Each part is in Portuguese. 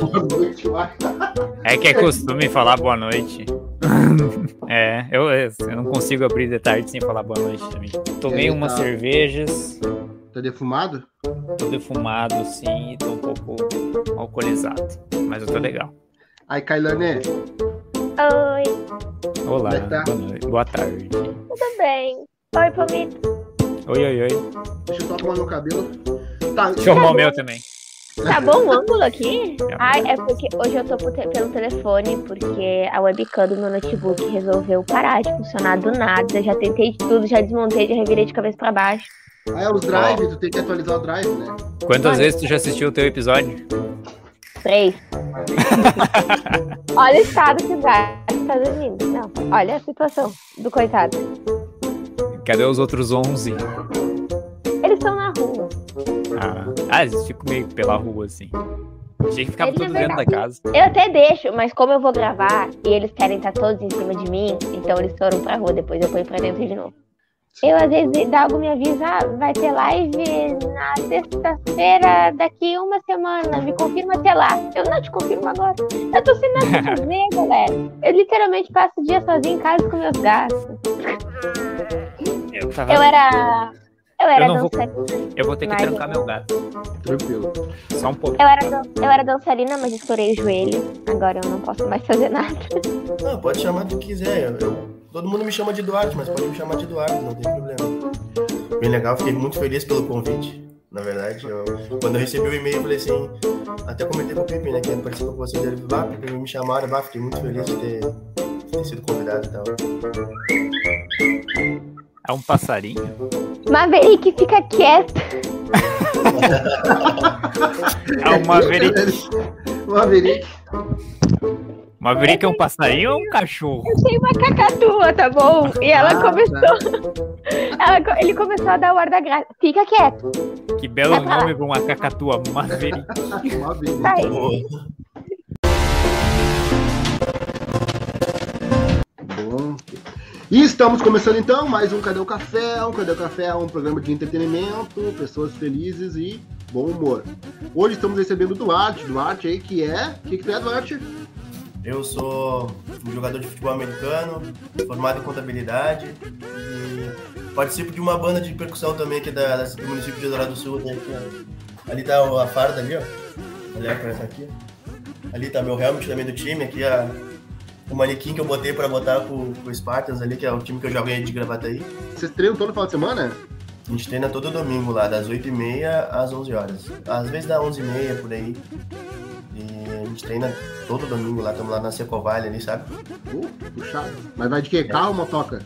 Boa noite, vai. É que é costume falar boa noite. É, eu, eu não consigo abrir de tarde sem falar boa noite também. Tomei aí, umas tá. cervejas, Tá defumado? tô defumado sim e tô um pouco alcoolizado. Mas eu tô legal. Aí, Kailane, Oi, Olá, é tá? boa, noite, boa tarde. tudo bem? Oi, Palmito. Oi, oi, oi. deixa eu só arrumar meu cabelo. Tá, Deixa eu arrumar o meu também. Tá bom o ângulo aqui? Bom. Ai, é porque hoje eu tô pelo telefone, porque a webcam do meu notebook resolveu parar de funcionar do nada. Já tentei de tudo, já desmontei, já revirei de cabeça pra baixo. Ah, é os drive, tu tem que atualizar o drive, né? Quantas vezes tu já assistiu o teu episódio? Três. Olha o estado que o gato tá dormindo. Não, olha a situação do coitado. Cadê os outros 11? Eles estão na rua. Ah, ah eles ficam meio pela rua assim. Achei que ficava Ele é tudo dentro da casa. Eu até deixo, mas como eu vou gravar e eles querem estar todos em cima de mim, então eles foram pra rua, depois eu ponho pra dentro de novo. Eu, às vezes, dá algo me avisa, ah, vai ter live na sexta-feira, daqui uma semana, me confirma até lá. Eu não te confirmo agora. Eu tô sem nada pra fazer, galera. Eu literalmente passo o dia sozinho em casa com meus gatos. Eu, tava... Eu era. Eu era Eu não vou- dançarina. eu vou ter que trancar meu gato. Tranquilo. Só um pouco. Eu era, dan- eu era dançarina, mas estourei o joelho. Agora eu não posso mais fazer nada. Não, pode chamar do que quiser. Eu- eu- todo mundo me chama de Duarte, mas pode me chamar de Eduardo, não tem problema. Bem legal, fiquei muito feliz pelo convite. Na verdade, eu- quando eu recebi o e-mail, eu falei assim, até comentei com o Pipe, né, que ele participou com vocês, ele falou, ah, Pipe, me chamaram, bah, fiquei muito feliz de ter, de ter sido convidado e tal. É um passarinho? Maverick, fica quieto. É um Maverick. Maverick. Maverick é um passarinho ou um cachorro? Eu tenho uma cacatua, tá bom? E ela Ah, começou. ela co- ele começou a dar o ar da graça. Fica quieto. Que belo nome pra uma cacatua. Maverick. Maverick. Sai. Bom. E estamos começando então mais um Cadê o Café? Um Cadê o Café é um programa de entretenimento, pessoas felizes e bom humor. Hoje estamos recebendo o Duarte, Duarte aí que é. O que, que tu é, Duarte? Eu sou um jogador de futebol americano, formado em contabilidade e participo de uma banda de percussão também aqui da, do município de Eldorado do Sul. né, aqui, ó. Ali tá a farda ali, ó. Olha para essa aqui. Ali tá meu helmet também do time, aqui a, o manequim que eu botei para botar com, com o Spartans ali, que é o time que eu jogo aí de Gravataí. Vocês treinam todo final de semana? A gente treina todo domingo lá, das 8h30 às 11 horas. Às vezes dá 11h30 por aí. E a gente treina todo domingo lá, estamos lá na Secovalha ali, sabe? Uh, puxado. Mas vai de quê? Carro ou motoca?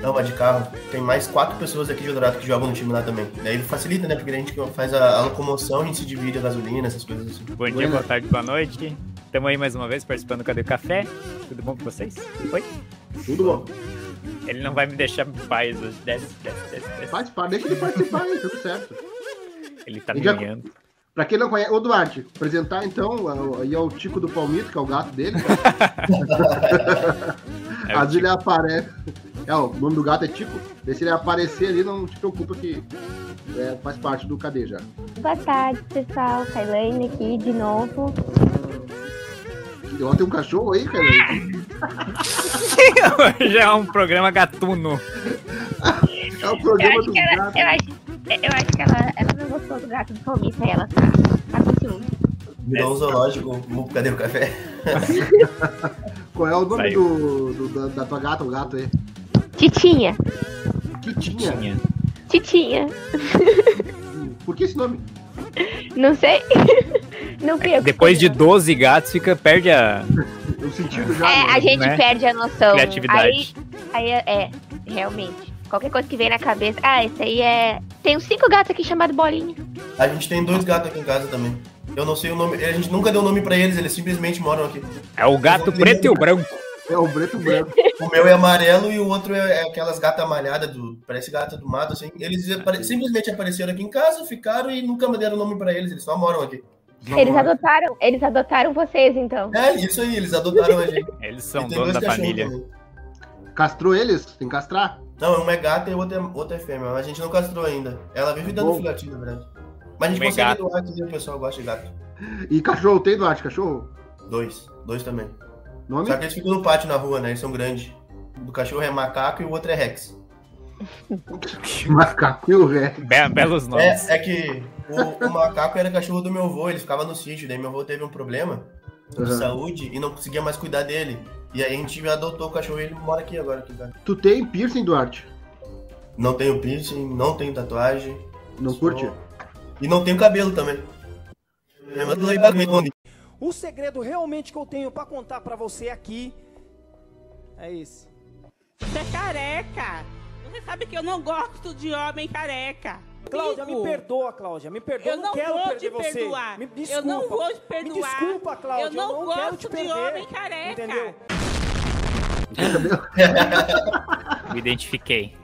Não, vai de carro. Tem mais quatro pessoas aqui de Eldorado que jogam no time lá também. Daí facilita, né? Porque a gente faz a, a locomoção, a gente se divide a gasolina, essas coisas assim. Bom dia, boa tarde, boa noite. Estamos aí mais uma vez participando do Cadê o Café. Tudo bom com vocês? Oi? Tudo bom. Ele não vai me deixar em paz hoje. Desce, desce, desce, desce. Participa, deixa ele participar aí, tudo certo. Ele tá E me já-. Pra quem não conhece, ô Duarte, apresentar então, aí é o Tico do Palmito, que é o gato dele. É o Às vezes ele aparece. É, o nome do gato é Tico. Daí se ele aparecer ali, não te preocupa que é, faz parte do cadê já. Boa tarde, pessoal. Kailane aqui de novo. Ó, tem um cachorro aí, cara. Já é um programa gatuno. É o programa do ela, gato. eu acho, eu acho que ela, ela não gostou do gato do Palmito e ela tá, tá com ciúme. Virou um zoológico, Cadê o Café? Qual é o nome do, do- da, da tua gata, o gato aí? Titinha. Que tinha? Tinha. Titinha. Por que esse nome? Não sei. Não fui eu Depois de escolhi, 12 gatos, fica, perde a O sentido já. É, né? a gente né? perde a noção. criatividade. Aí, aí é, é, realmente. Qualquer coisa que vem na cabeça. Ah, esse aí é. Tem uns cinco gatos aqui chamados Bolinha. A gente tem dois gatos aqui em casa também. Eu não sei o nome, a gente nunca deu nome pra eles, eles simplesmente moram aqui. É o gato preto e o branco. É o preto e branco. O meu é amarelo e o outro é, é aquelas gatas malhadas, do, parece gata do mato, assim. Eles apare- simplesmente apareceram aqui em casa, ficaram e nunca me deram nome pra eles, eles só moram aqui. Eles adotaram, eles adotaram vocês, então. É, isso aí, eles adotaram a gente. Eles são donos dois da família. também. Castrou eles? Tem que castrar? Não, uma é gata e outra é, outra é fêmea, mas a gente não castrou ainda. Ela vive dando Bom. filhotinho, na verdade. Mas a gente Uma é consegue doar que o pessoal gosta de gato. E cachorro, tem, Duarte, cachorro? Dois. Dois também. Nome? Só que eles ficam no pátio na rua, né? Eles são grandes. O do cachorro é macaco e o outro é Rex. Macaco e o. Be- belos nomes. É, é que o, o macaco era cachorro do meu avô, ele ficava no sítio, daí meu avô teve um problema de Uhum. saúde e não conseguia mais cuidar dele. E aí a gente adotou o cachorro e ele mora aqui agora. Aqui, cara. Tu tem piercing, Duarte? Não tenho piercing, não tenho tatuagem. Não sou- curte? E não tenho cabelo também. Eu mando O segredo realmente que eu tenho pra contar pra você aqui é esse. Você é careca. Você sabe que eu não gosto de homem careca. Cláudia, me perdoa, Cláudia. Me perdoa. Eu não quero vou perder te você. perdoar. Me desculpa. Eu não vou te perdoar. Me desculpa, Cláudia. Eu não, quero gosto te de perder. homem careca. Entendeu? Me identifiquei.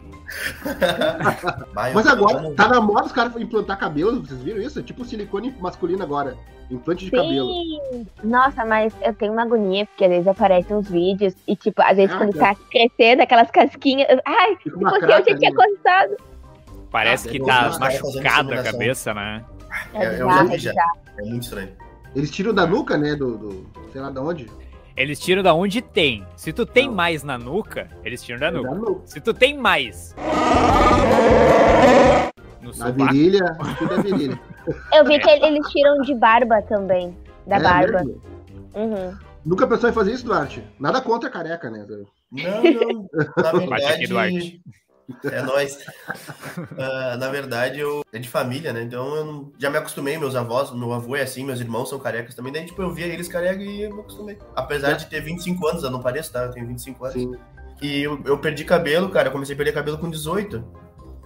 Mas eu- agora, eu- tá na moda os caras implantar cabelo, vocês viram isso? É tipo silicone masculino agora. Implante de cabelo. Sim. Nossa, mas eu tenho uma agonia, porque às vezes aparecem uns vídeos e, tipo, às vezes Ah, quando tá. tá crescendo, aquelas casquinhas. eu- Ai, se fosse eu, craca já tinha cortado. Parece Ah, que eu tá machucada a cabeça, né? É, eu é já. bizarro. É muito estranho. Eles tiram da nuca, né? Do, do- sei lá de onde. Eles tiram da onde tem. Se tu tem Não. mais na nuca, eles tiram da Da nuca. nuca. Se tu tem mais no Na virilha, tudo é virilha. Eu vi que eles tiram de barba também. Da É barba. Uhum. Nunca pensou em fazer isso, Duarte? Nada contra a careca, né? Não, não. Na Bate aqui, verdade. É nóis. Ah, na verdade, eu é de família, né? Então eu não- já me acostumei, meus avós, meu avô é assim, meus irmãos são carecas também. Daí, tipo, eu via eles carecas e eu me acostumei. Apesar de ter 25 anos, eu não pareço, tá? Eu tenho 25 anos. Sim. E eu, eu perdi cabelo, cara. Eu comecei a perder cabelo com 18.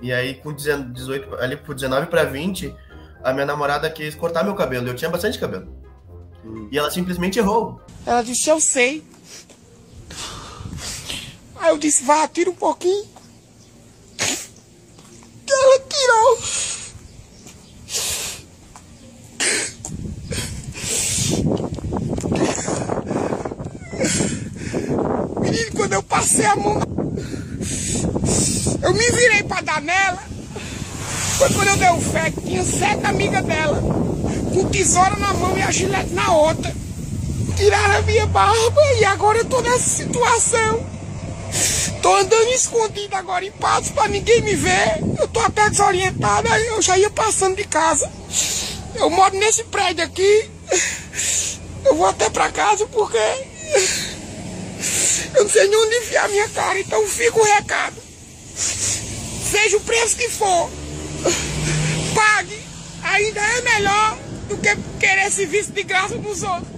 E aí, com 19 18, ali por 19 pra 20, a minha namorada quis cortar meu cabelo. Eu tinha bastante cabelo. Hum. E ela simplesmente errou. Ela disse, eu sei. Aí eu disse, vá, tira um pouquinho. Ela tirou. Menino, quando eu passei a mão, eu me virei pra dar nela. Foi quando eu dei o fé que tinha sete amigas dela, com tesoura na mão e a gilete na outra tiraram a minha barba e agora eu tô nessa situação. Tô andando escondido agora em paz pra ninguém me ver. Eu tô até desorientado, eu já ia passando de casa. Eu moro nesse prédio aqui. Eu vou até pra casa porque eu não sei nem onde enfiar minha cara, então fica o recado. Seja o preço que for, pague. Ainda é melhor do que querer serviço de graça dos outros.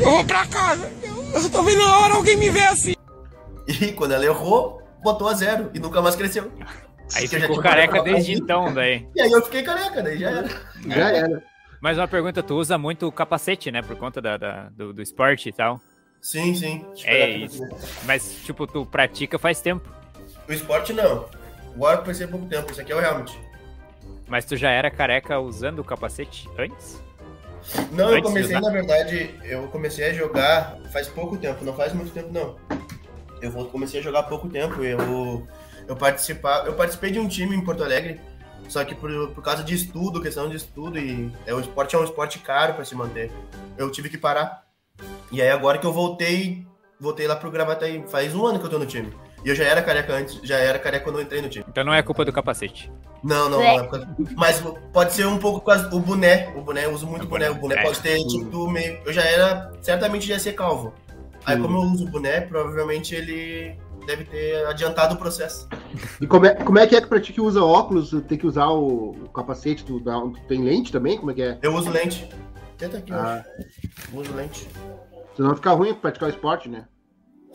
Eu vou pra casa. Eu, eu tô vendo a hora alguém me ver assim. E quando ela errou, botou a zero e nunca mais cresceu. aí Eu já ficou careca desde então, daí. E aí eu fiquei careca, daí já era. Já era. Mas uma pergunta, tu usa muito o capacete, né? Por conta da, da- do, do esporte e tal. Sim, sim. É isso. Mas, tipo, tu pratica faz tempo. O esporte não. Agora eu pensei há pouco tempo, isso aqui é o helmet. Mas tu já era careca usando o capacete antes? Não, eu Antes de comecei, na verdade, eu comecei a jogar faz pouco tempo, não faz muito tempo não. Eu comecei a jogar há pouco tempo, eu, eu, participar, eu participei de um time em Porto Alegre, só que por, por causa de estudo, questão de estudo, e é, o esporte é um esporte caro para se manter. Eu tive que parar. E aí agora que eu voltei, voltei lá pro Gravataí, faz um ano que eu tô no time. E eu já era careca antes, já era careca quando eu entrei no time. Então não é culpa do capacete. Não, não, É. não é Mas pode ser um pouco causa do boné. O boné, eu uso muito O boné. boné, O boné é. pode ter, tipo, meio. Eu já era. Certamente já ia ser calvo. Aí, como eu uso o boné, provavelmente ele deve ter adiantado o processo. E como é, como é que é que pra ti que usa óculos, tem que usar o, o capacete, tu, dá- tu tem lente também? Como é que é? Eu uso lente. Tenta aqui, Ah. eu uso lente. Senão fica ruim praticar o esporte, né?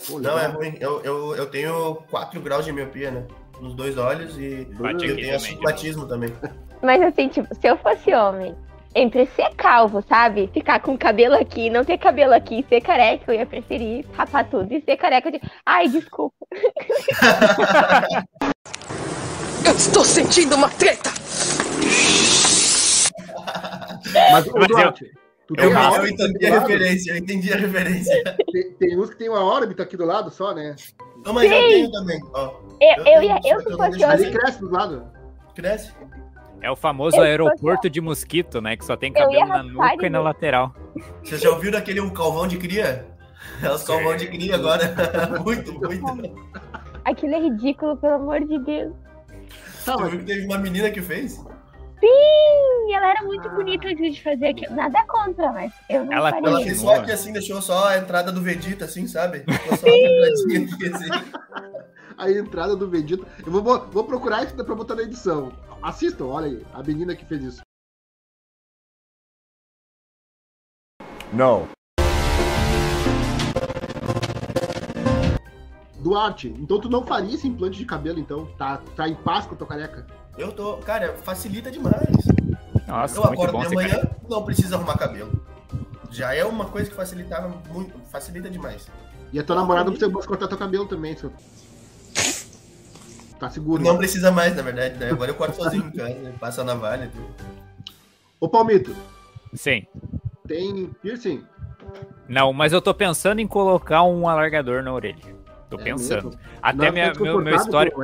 Pô, Não, legal. é ruim. Eu, eu, eu tenho 4 graus de miopia, né? Nos dois olhos e Bate eu tenho também, astigmatismo também. Mas assim, tipo, se eu fosse homem, entre ser calvo, sabe? Ficar com cabelo aqui, não ter cabelo aqui, ser careca, eu ia preferir rapar tudo e ser careca de. Ai, desculpa. Eu estou sentindo uma treta. Mas, Mas eu- Duarte, tu Eu, eu órbita entendi a referência, eu entendi a referência. Tem, tem uns que tem uma órbita aqui do lado só, né? Não, mas eu tenho também, ó. Eu, eu, eu eu deixo Ali homem. cresce do lado. Cresce. É o famoso Eu- aeroporto de mosquito, né? Que só tem Eu cabelo na nuca e na lateral. Vocês já ouviram aquele um calvão de cria? É os calvão de cria agora. muito, muito. Aquilo é ridículo, pelo amor de Deus. Tá, mas viu que teve uma menina que fez? Sim, ela era muito bonita antes de fazer aquilo. Nada contra, mas eu não Ela. Ela fez só aqui assim, deixou só a entrada do Vegeta, assim, sabe? Ficou só aqui, assim. a entrada do Vegeta. Eu vou, vou, vou procurar isso pra botar na edição. Assistam, olha aí, a menina que fez isso. No. Duarte, então tu não faria esse implante de cabelo, então? Tá, tá em paz com a tua careca? Eu tô. Cara, facilita demais. Nossa, eu acordo bom de manhã, cara. não precisa arrumar cabelo. Já é uma coisa que facilitava muito. Facilita demais. E a tua namorada você pode cortar teu cabelo também, seu. Tá seguro. Não precisa mais, na verdade, né? Agora eu corto sozinho em casa, né? passa a navalha e tudo. Ô Palmito, Sim. tem piercing? Não, mas eu tô pensando em colocar um alargador na orelha. Tô É pensando. mesmo? Até Não, minha, meu, meu histórico.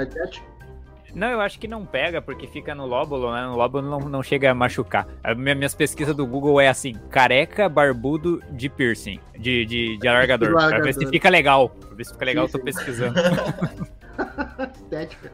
Não, eu acho que não pega, porque fica no lóbulo, né? No lóbulo não, não chega a machucar. A minha- minhas pesquisas do Google é assim: careca barbudo de piercing, de, de, de alargador. Pra ver se Alargador. fica legal. Pra ver se fica legal, Sim, eu tô sim. pesquisando. Estética.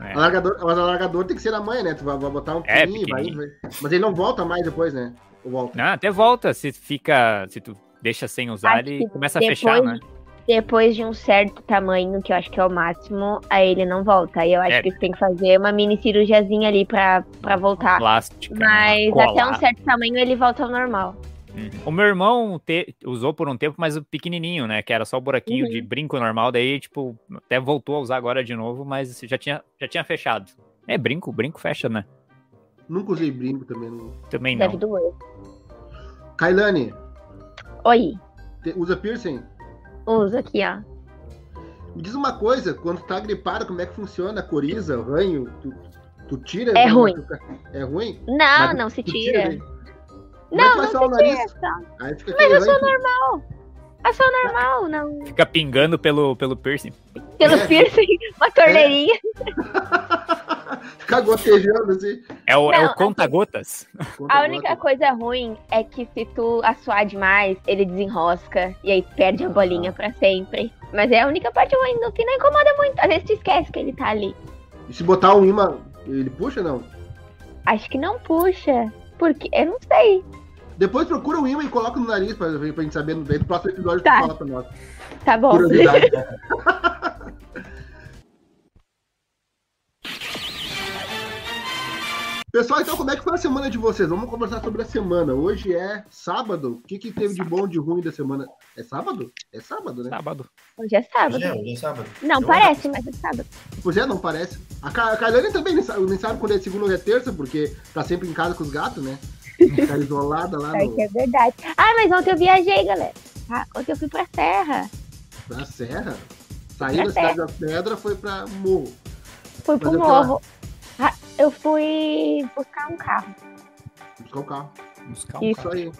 É. Alargador, mas alargador tem que ser na manhã, né? Tu vai, vai botar um É, pininho, vai, vai. Mas ele não volta mais depois, né? Volta? Não, até volta. Se fica. Se tu deixa sem usar, Acho ele começa a depois- fechar, né? Depois de um certo tamanho, que eu acho que é o máximo, aí ele não volta. Aí eu acho É. que tem que fazer uma mini cirurgiazinha ali pra, pra voltar. Plástica. né? Mas até um certo tamanho ele volta ao normal. Uhum. O meu irmão te- usou por um tempo, mas o pequenininho, né? Que era só o buraquinho Uhum. de brinco normal. Daí, tipo, até voltou a usar agora de novo, mas já tinha, já tinha fechado. É, brinco, brinco fecha, né? Nunca usei brinco também. Não. Também Deve não. doer. Kailane, Oi, te- usa piercing? uso aqui, ó. Me diz uma coisa, quando tu tá gripado, como é que funciona a coriza, o ranho? Tu, tu tira? É ruim. machuca? É ruim? Não, Mas não se Tu tira. Não, vai não só o se fica Mas eu sou ranho. normal. Eu sou normal, não. Fica pingando pelo, pelo piercing. Pelo É. piercing, uma torneirinha. Fica gotejando assim. É o, é Não, o conta-gotas. Conta A única coisa ruim é que se tu assoar demais, ele desenrosca e aí perde a bolinha Ah. pra sempre. Mas é a única parte ruim, no que não incomoda muito. Às vezes tu esquece que ele tá ali. E se botar um imã, ele puxa não? Acho que não puxa. Porque eu não sei. Depois procura um imã e coloca no nariz pra, pra gente saber. Daí no próximo episódio Tá. tu fala pra nós. Tá bom. Curiosidade. Pessoal, então como é que foi a semana de vocês? Vamos conversar sobre a semana. Hoje é sábado. O que, que teve de bom de ruim da semana? É sábado? É sábado, né? Sábado. Hoje é sábado. Hoje é, hoje é sábado. Não, Eu- parece, mas é sábado. Pois é, não parece. A, Ca- a Kailane também nem sabe, nem sabe quando é segunda ou é terça, porque tá sempre em casa com os gatos, né? Ficar isolada lá É no, que é verdade. Ah, mas ontem eu viajei, galera. Ah, ontem eu fui pra serra. na serra. Saiu Pra da cidade da pedra, foi pra morro. Fui pro morro. Ah, eu fui buscar um carro. Buscar o carro. Buscar um Isso. Isso aí.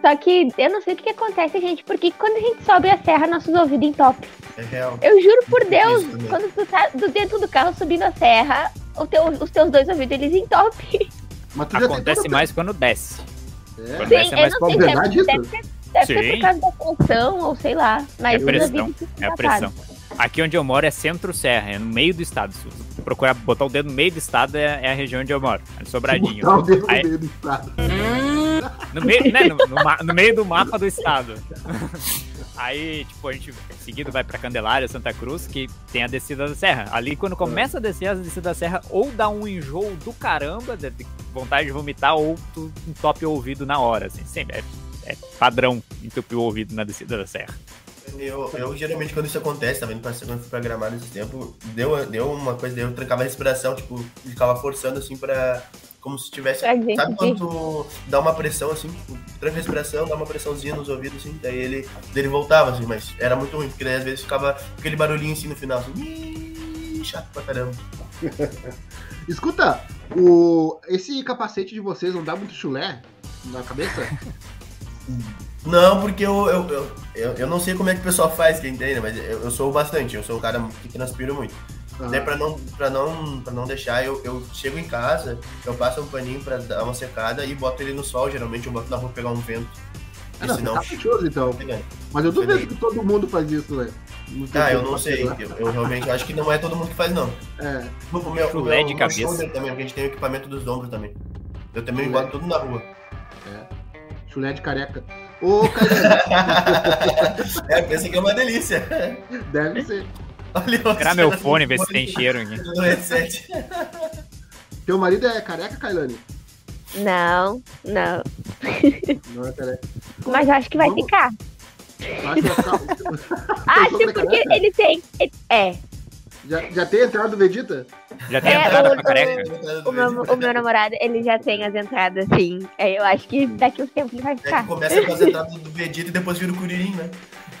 Só que eu não sei o que, que acontece, gente, porque quando a gente sobe a serra, nossos ouvidos entopem. É real. Eu juro por Deus, Isso também. quando tu tá do dentro do carro subindo a serra, o teu- os teus dois ouvidos eles entopem. Mas tu já tem Acontece mais quando desce. É. Quando Sim, desce é eu mais não problema. sei se é, Verdade isso? deve ser, deve ser por causa da pressão, ou sei lá. Mas É pressão, É a tapados. pressão. Aqui onde eu moro é centro-serra, é no meio do estado. Se você procurar botar o dedo no meio do estado, é, é a região onde eu moro. É Sobradinho. Botar o dedo no Aí- meio do estado. No meio, né, no, no no meio do mapa do estado. Aí, tipo, a gente seguido vai pra Candelária, Santa Cruz, que tem a descida da serra. Ali, quando começa a descer a descida da serra, ou dá um enjoo do caramba, de de vontade de vomitar, ou tu entope o ouvido na hora, assim. Sempre é, é padrão entupir o ouvido na descida da serra. Eu, eu geralmente quando isso acontece, também quando eu fui pra gramado esse tempo, deu, deu uma coisa, eu trancava a respiração, tipo, ficava forçando assim pra. Como se tivesse. Gente Sabe quando dá uma pressão assim, tipo, tranca a respiração, dá uma pressãozinha nos ouvidos, assim, daí ele, ele voltava, assim, mas era muito ruim, porque daí às vezes ficava aquele barulhinho assim no final, assim, chato pra caramba. Escuta, o... esse capacete de vocês não dá muito chulé na cabeça? Não, porque eu, eu, eu, eu, eu não sei como é que o pessoal faz, quem tem, né? Mas eu, eu sou bastante, eu sou um cara que transpiro muito. Ah. Daí pra não, pra não, pra não deixar, eu, eu chego em casa, eu passo um paninho pra dar uma secada e boto ele no sol. Geralmente eu boto na rua pra pegar um vento. Ah, não, senão. tá caprichoso, então. Pegando. Mas eu duvido que todo mundo faz isso, velho. Ah, eu não sei. Eu, eu realmente acho que não é todo mundo que faz, não. É. O meu, o Chulé meu, de o meu cabeça. shoulder também, porque a gente tem o equipamento dos ombros também. Eu também Chulé. boto tudo na rua. Chulé de careca. Ô, Cairane, É, pensa que é uma delícia. deve ser. Olha, Tirar meu fone, ver se tem cheiro aqui. Teu marido é careca, Kailane? Não, não. Não é careca. Mas eu acho que vai Vamos. ficar. Acho. Acho sobre porque ele tem. É. já, já tem a entrada do Vegeta? Já tem É, entrada o- pra careca? O meu, o meu namorado, ele já tem as entradas, sim. É, eu acho que daqui uns tempos ele vai É que ficar. começa com as entradas do Vegeta e depois vira o Kuririn, né?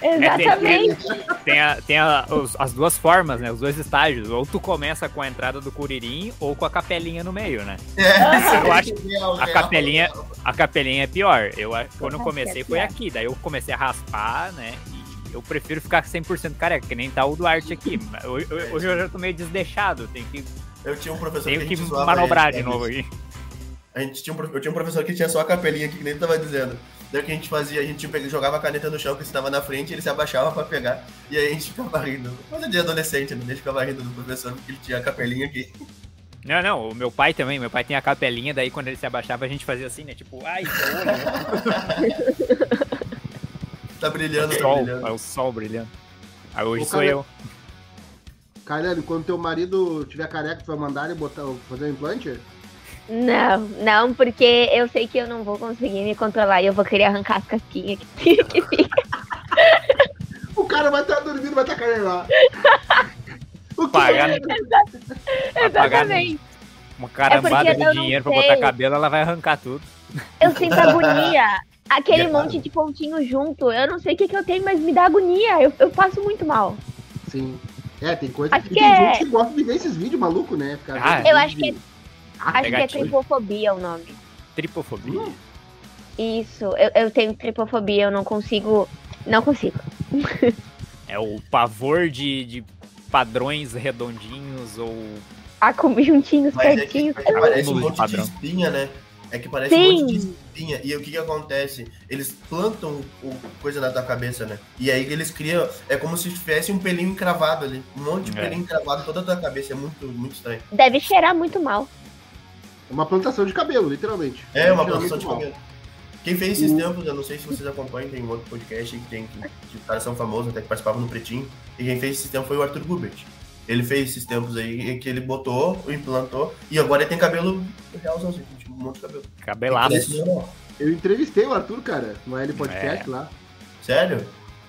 Exatamente. Tem, a- tem a- os- as duas formas, né? Os dois estágios. Ou tu começa com a entrada do Curirim ou com a capelinha no meio, né? É, Eu acho Real, A capelinha, a capelinha é pior. Eu, a- quando eu comecei é foi aqui, daí eu comecei a raspar, né? Eu prefiro ficar 100% careca, que nem tá o Duarte aqui. Hoje, hoje eu já tô meio desleixado, tenho que, Eu tinha um professor tenho que, que manobrar ele, de né? novo aí. A gente tinha um, eu tinha um professor que tinha só a capelinha aqui, que nem tava dizendo. Daí o que a gente fazia, a gente jogava a caneta no chão que estava na frente, ele se abaixava pra pegar, e aí a gente ficava rindo. Coisa de adolescente, né? A gente ficava rindo do professor porque ele tinha a capelinha aqui. Não, não, o meu pai também, meu pai tem a capelinha, daí quando ele se abaixava a gente fazia assim, né? Tipo, ai, olho, Tá brilhando, o tá sol, brilhando. é o sol brilhando. Aí hoje Ô, sou eu. Kailane, quando teu marido tiver careca, tu vai mandar ele botar, fazer um implante? Não, não, porque eu sei que eu não vou conseguir me controlar e eu vou querer arrancar as casquinhas que, que fica. O cara vai estar dormindo, vai estar caindo lá. O que? Pagar, pagar Exatamente. uma carambada É porque de dinheiro pra botar cabelo, ela vai arrancar tudo. Eu sinto agonia. Aquele monte de pontinho junto. Eu não sei o que, que eu tenho, mas me dá agonia. Eu, eu passo muito mal. Sim. É, tem coisa Acho que, que tem é- gente que gosta de ver esses vídeos malucos, né? Ficar Ah, Eu acho que é, de- acho que é tripofobia o nome. Tripofobia? Isso, eu, eu tenho tripofobia, eu não consigo. Não consigo. É o pavor de, de padrões redondinhos ou. Ah, com juntinhos, Mas é pertinhos. é que parece um de monte de padrão. espinha, né? É que parece um Sim. monte de espinha. E o que que acontece? Eles plantam o coisa na tua cabeça, né? E aí eles criam. É como se tivesse um pelinho encravado ali. Um monte de É. pelinho encravado toda a tua cabeça. É muito, muito estranho. Deve cheirar muito mal. Uma plantação de cabelo, literalmente. É uma plantação de mal. cabelo. Quem fez esses tempos, eu não sei se vocês acompanham, tem um outro podcast que tem que, que os caras são famosos, até que participavam no Pretinho. E quem fez esses tempos foi o Arthur Gubert. Ele fez esses tempos aí que ele botou, implantou, e agora ele tem cabelo um monte de cabelo. Cabelaço. Eu entrevistei o Arthur, cara, no L Podcast É. lá. Sério?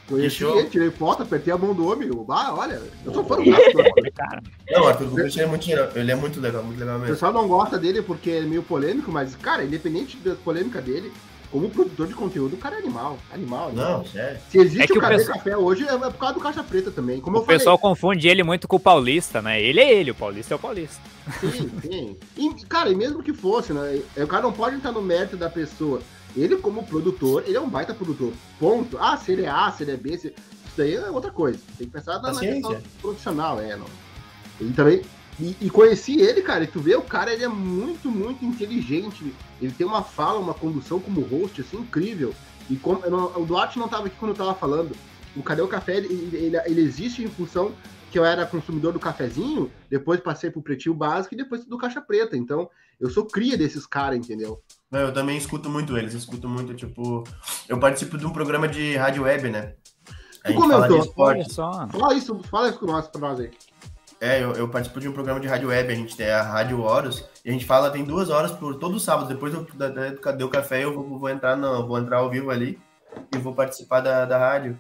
Conheci ele, tirei foto, apertei a mão do homem. eu, Ah, olha, eu sou fã do Arthur. Cara, Não, o Arthur Gubert é muito legal. Ele é muito legal, muito legal O mesmo. pessoal não gosta dele porque é meio polêmico, mas, cara, independente da polêmica dele, como produtor de conteúdo, o cara é animal. Animal. animal. Não, sério. Se existe É que o pessoal- Café hoje, é por causa do Caixa Preta também. Como o eu falei, pessoal confunde ele muito com o paulista, né? Ele é ele, o paulista é o paulista. Sim, sim. E, cara, e mesmo que fosse, né? O cara não pode entrar no mérito da pessoa. Ele, como produtor, ele é um baita produtor. Ponto. Ah, se ele é A, se ele é B, se... isso daí é outra coisa. Tem que pensar na, na questão profissional, é, não. Ele também. E, e conheci ele, cara, e tu vê, o cara ele é muito, muito inteligente. Ele tem uma fala, uma condução como host, assim, incrível. E como, não- o Duarte não tava aqui quando eu tava falando. O Cadê o Café, ele, ele, ele existe em função que eu era consumidor do cafezinho, depois passei pro Pretinho Básico e depois do Caixa Preta. Então, eu sou cria desses caras, entendeu? Não, eu também escuto muito eles, escuto muito, tipo. Eu participo de um programa de rádio web, né? A Tu comentou. Fala isso, fala isso com nós, pra nós aí. É, eu, eu participo de um programa de rádio web, a gente tem a Rádio Horus, e a gente fala, tem duas horas por todo sábado, depois Cadê o Café, eu vou, vou entrar não, vou entrar ao vivo ali e vou participar da, da rádio.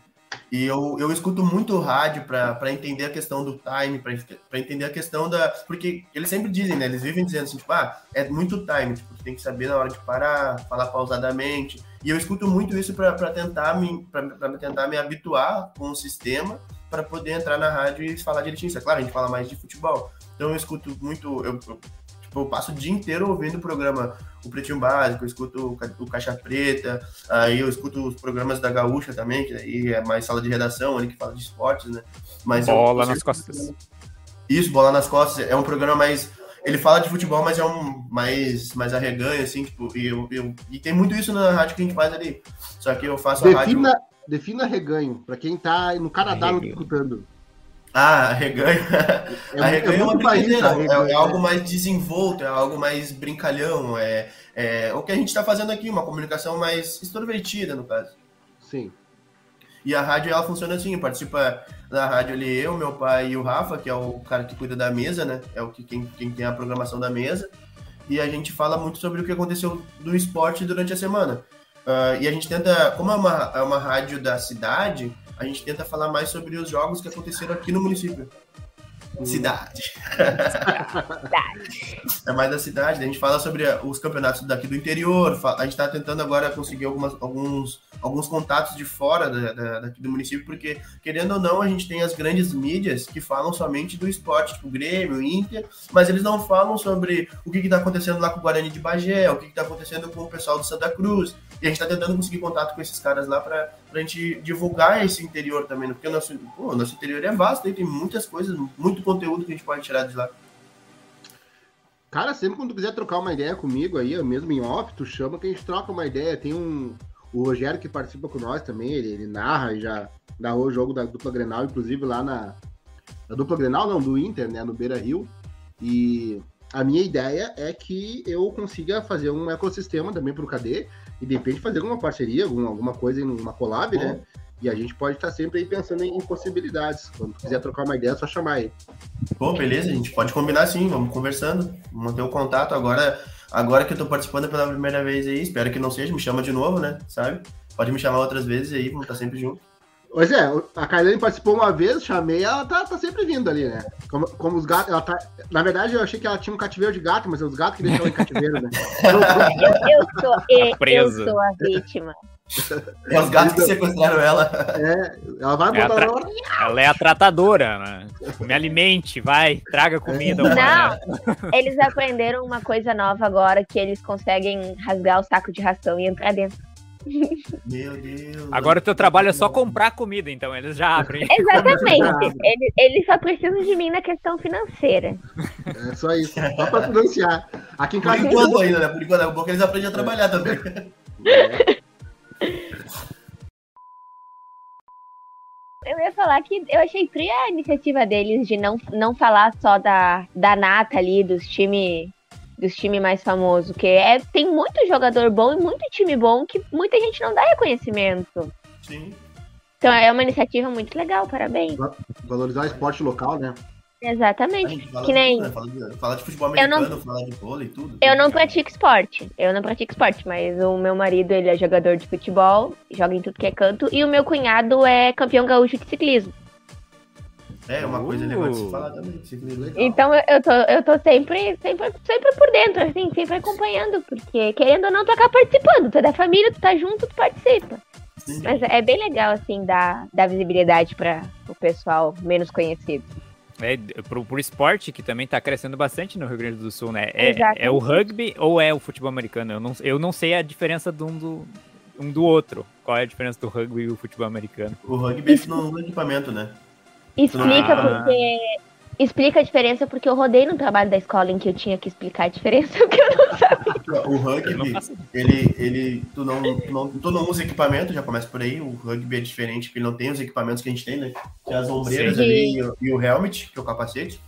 E eu, eu escuto muito rádio para entender a questão do time, para entender a questão da. Porque eles sempre dizem, né? Eles vivem dizendo assim, tipo, ah, é muito time, tipo, tu tem que saber na hora de parar, falar pausadamente. E eu escuto muito isso para tentar me para tentar me habituar com o sistema para poder entrar na rádio e falar direitinho. Isso é claro, a gente fala mais de futebol. Então eu escuto muito, eu, eu, tipo, eu passo o dia inteiro ouvindo o programa O Pretinho Básico, eu escuto o Ca- o Caixa Preta, aí eu escuto os programas da Gaúcha também, que aí é mais sala de redação, ali que fala de esportes, né? Mas eu- Bola eu nas costas. Isso, Bola nas Costas, é um programa mais. Ele fala de futebol, mas é um mais, mais arreganho, assim, tipo, e, eu, eu- e tem muito isso na rádio que a gente faz ali. Só que eu faço a rádio. Defina, reganho, pra quem tá no Canadá não tá escutando. Ah, arreganho. É, arreganho é, uma muito país, brincadeira, arreganho. é, é algo mais desenvolto, é algo mais brincalhão, é, é o que a gente está fazendo aqui, uma comunicação mais extrovertida, no caso. Sim. E a rádio, ela funciona assim, participa da rádio ali eu, meu pai e o Rafa, que é o cara que cuida da mesa, né? É o que quem, quem tem a programação da mesa. E a gente fala muito sobre o que aconteceu do esporte durante a semana. Ah, e a gente tenta, como é uma, é uma rádio da cidade, a gente tenta falar mais sobre os jogos que aconteceram aqui no município. Cidade. É mais da cidade, a gente fala sobre eh, os campeonatos daqui do interior, a gente está tentando agora conseguir algumas, alguns, alguns contatos de fora da, da- daqui do município, porque, querendo ou não, a gente tem as grandes mídias que falam somente do esporte, tipo Grêmio, Inter, mas eles não falam sobre o que está acontecendo lá com o Guarani de Bagé, o que está acontecendo com o pessoal do Santa Cruz, e a gente está tentando conseguir contato com esses caras lá para a gente divulgar esse interior também, né? porque o nosso, pô, o nosso interior é vasto, e tem muitas coisas, muito conteúdo que a gente pode tirar de lá. Cara, sempre quando quiser trocar uma ideia comigo aí, mesmo em off, tu chama que a gente troca uma ideia. Tem um. O Rogério que participa com nós também, ele, ele narra e já narrou o jogo da dupla Grenal, inclusive lá na. Da dupla Grenal, não, do Inter, né? No Beira Rio. E a minha ideia é que eu consiga fazer um ecossistema também pro KD e de repente fazer alguma parceria, alguma, alguma coisa, uma collab, né? E a gente pode estar sempre aí pensando em, possibilidades. Quando quiser trocar uma ideia, é só chamar aí. Pô, beleza, a gente pode combinar sim, vamos conversando, manter o contato. Agora, agora que eu tô participando pela primeira vez aí, espero que não seja, me chama de novo, né? Sabe? Pode me chamar outras vezes aí, vamos estar sempre junto. Pois é, a Kailane participou uma vez, chamei, ela tá, tá sempre vindo ali, né? Como, como os gatos, ela tá. Na verdade, eu achei que ela tinha um cativeiro de gato, mas é os gatos que deixam ela em cativeiro, né? Eu, eu sou, eu, eu Presa. sou a vítima. É os gatos que sequestraram ela. É, ela vai É botar na hora. Ela é a tratadora, né? Me alimente, vai, traga comida. Não, humana. eles aprenderam uma coisa nova agora, que eles conseguem rasgar o saco de ração e entrar dentro. Meu Deus. Agora o teu trabalho é só comprar comida, então eles já abrem. Exatamente. Eles, eles só precisam de mim na questão financeira. É só isso, só pra financiar. Aqui em Por casa. enquanto ainda, né? Por enquanto, é bom que eles aprendem a trabalhar também. É, Eu ia falar que eu achei fria a iniciativa deles de não, não falar só da, da nata ali, dos times dos time mais famosos, que é, tem muito jogador bom e muito time bom que muita gente não dá reconhecimento. Sim. Então é uma iniciativa muito legal, parabéns. valorizar o esporte local, né? A Exatamente. gente fala Que nem tudo, né? Fala de, futebol Eu não- americano, fala de vôlei e tudo. eu não pratico esporte. Eu não pratico esporte, mas o meu marido, ele é jogador de futebol, joga em tudo que é canto, e o meu cunhado é campeão gaúcho de ciclismo. É uma coisa legal de se Uh. falar também. ciclismo. Legal. Então eu, tô, eu tô sempre, sempre, sempre por dentro, assim, sempre acompanhando, porque querendo ou não, tu acaba participando. Tu é da família, tu tá junto, tu participa. Sim. Mas é bem legal, assim, dar, dar visibilidade para o pessoal menos conhecido. É, pro, pro esporte, que também tá crescendo bastante no Rio Grande do Sul, né? É, é o rugby ou é o futebol americano? Eu não, eu não sei a diferença de um do, um do outro. Qual é a diferença do rugby e o futebol americano? O rugby é no equipamento, né? Explica Ah. porque. Explica a diferença porque eu rodei no trabalho da escola em que eu tinha que explicar a diferença, porque eu não sabia. O rugby, ele, ele, tu não, tu não, tu não usa equipamento, já começa por aí. O rugby é diferente, porque ele não tem os equipamentos que a gente tem, né? Tem as ombreiras Sim. ali e o, e o helmet, que é o capacete.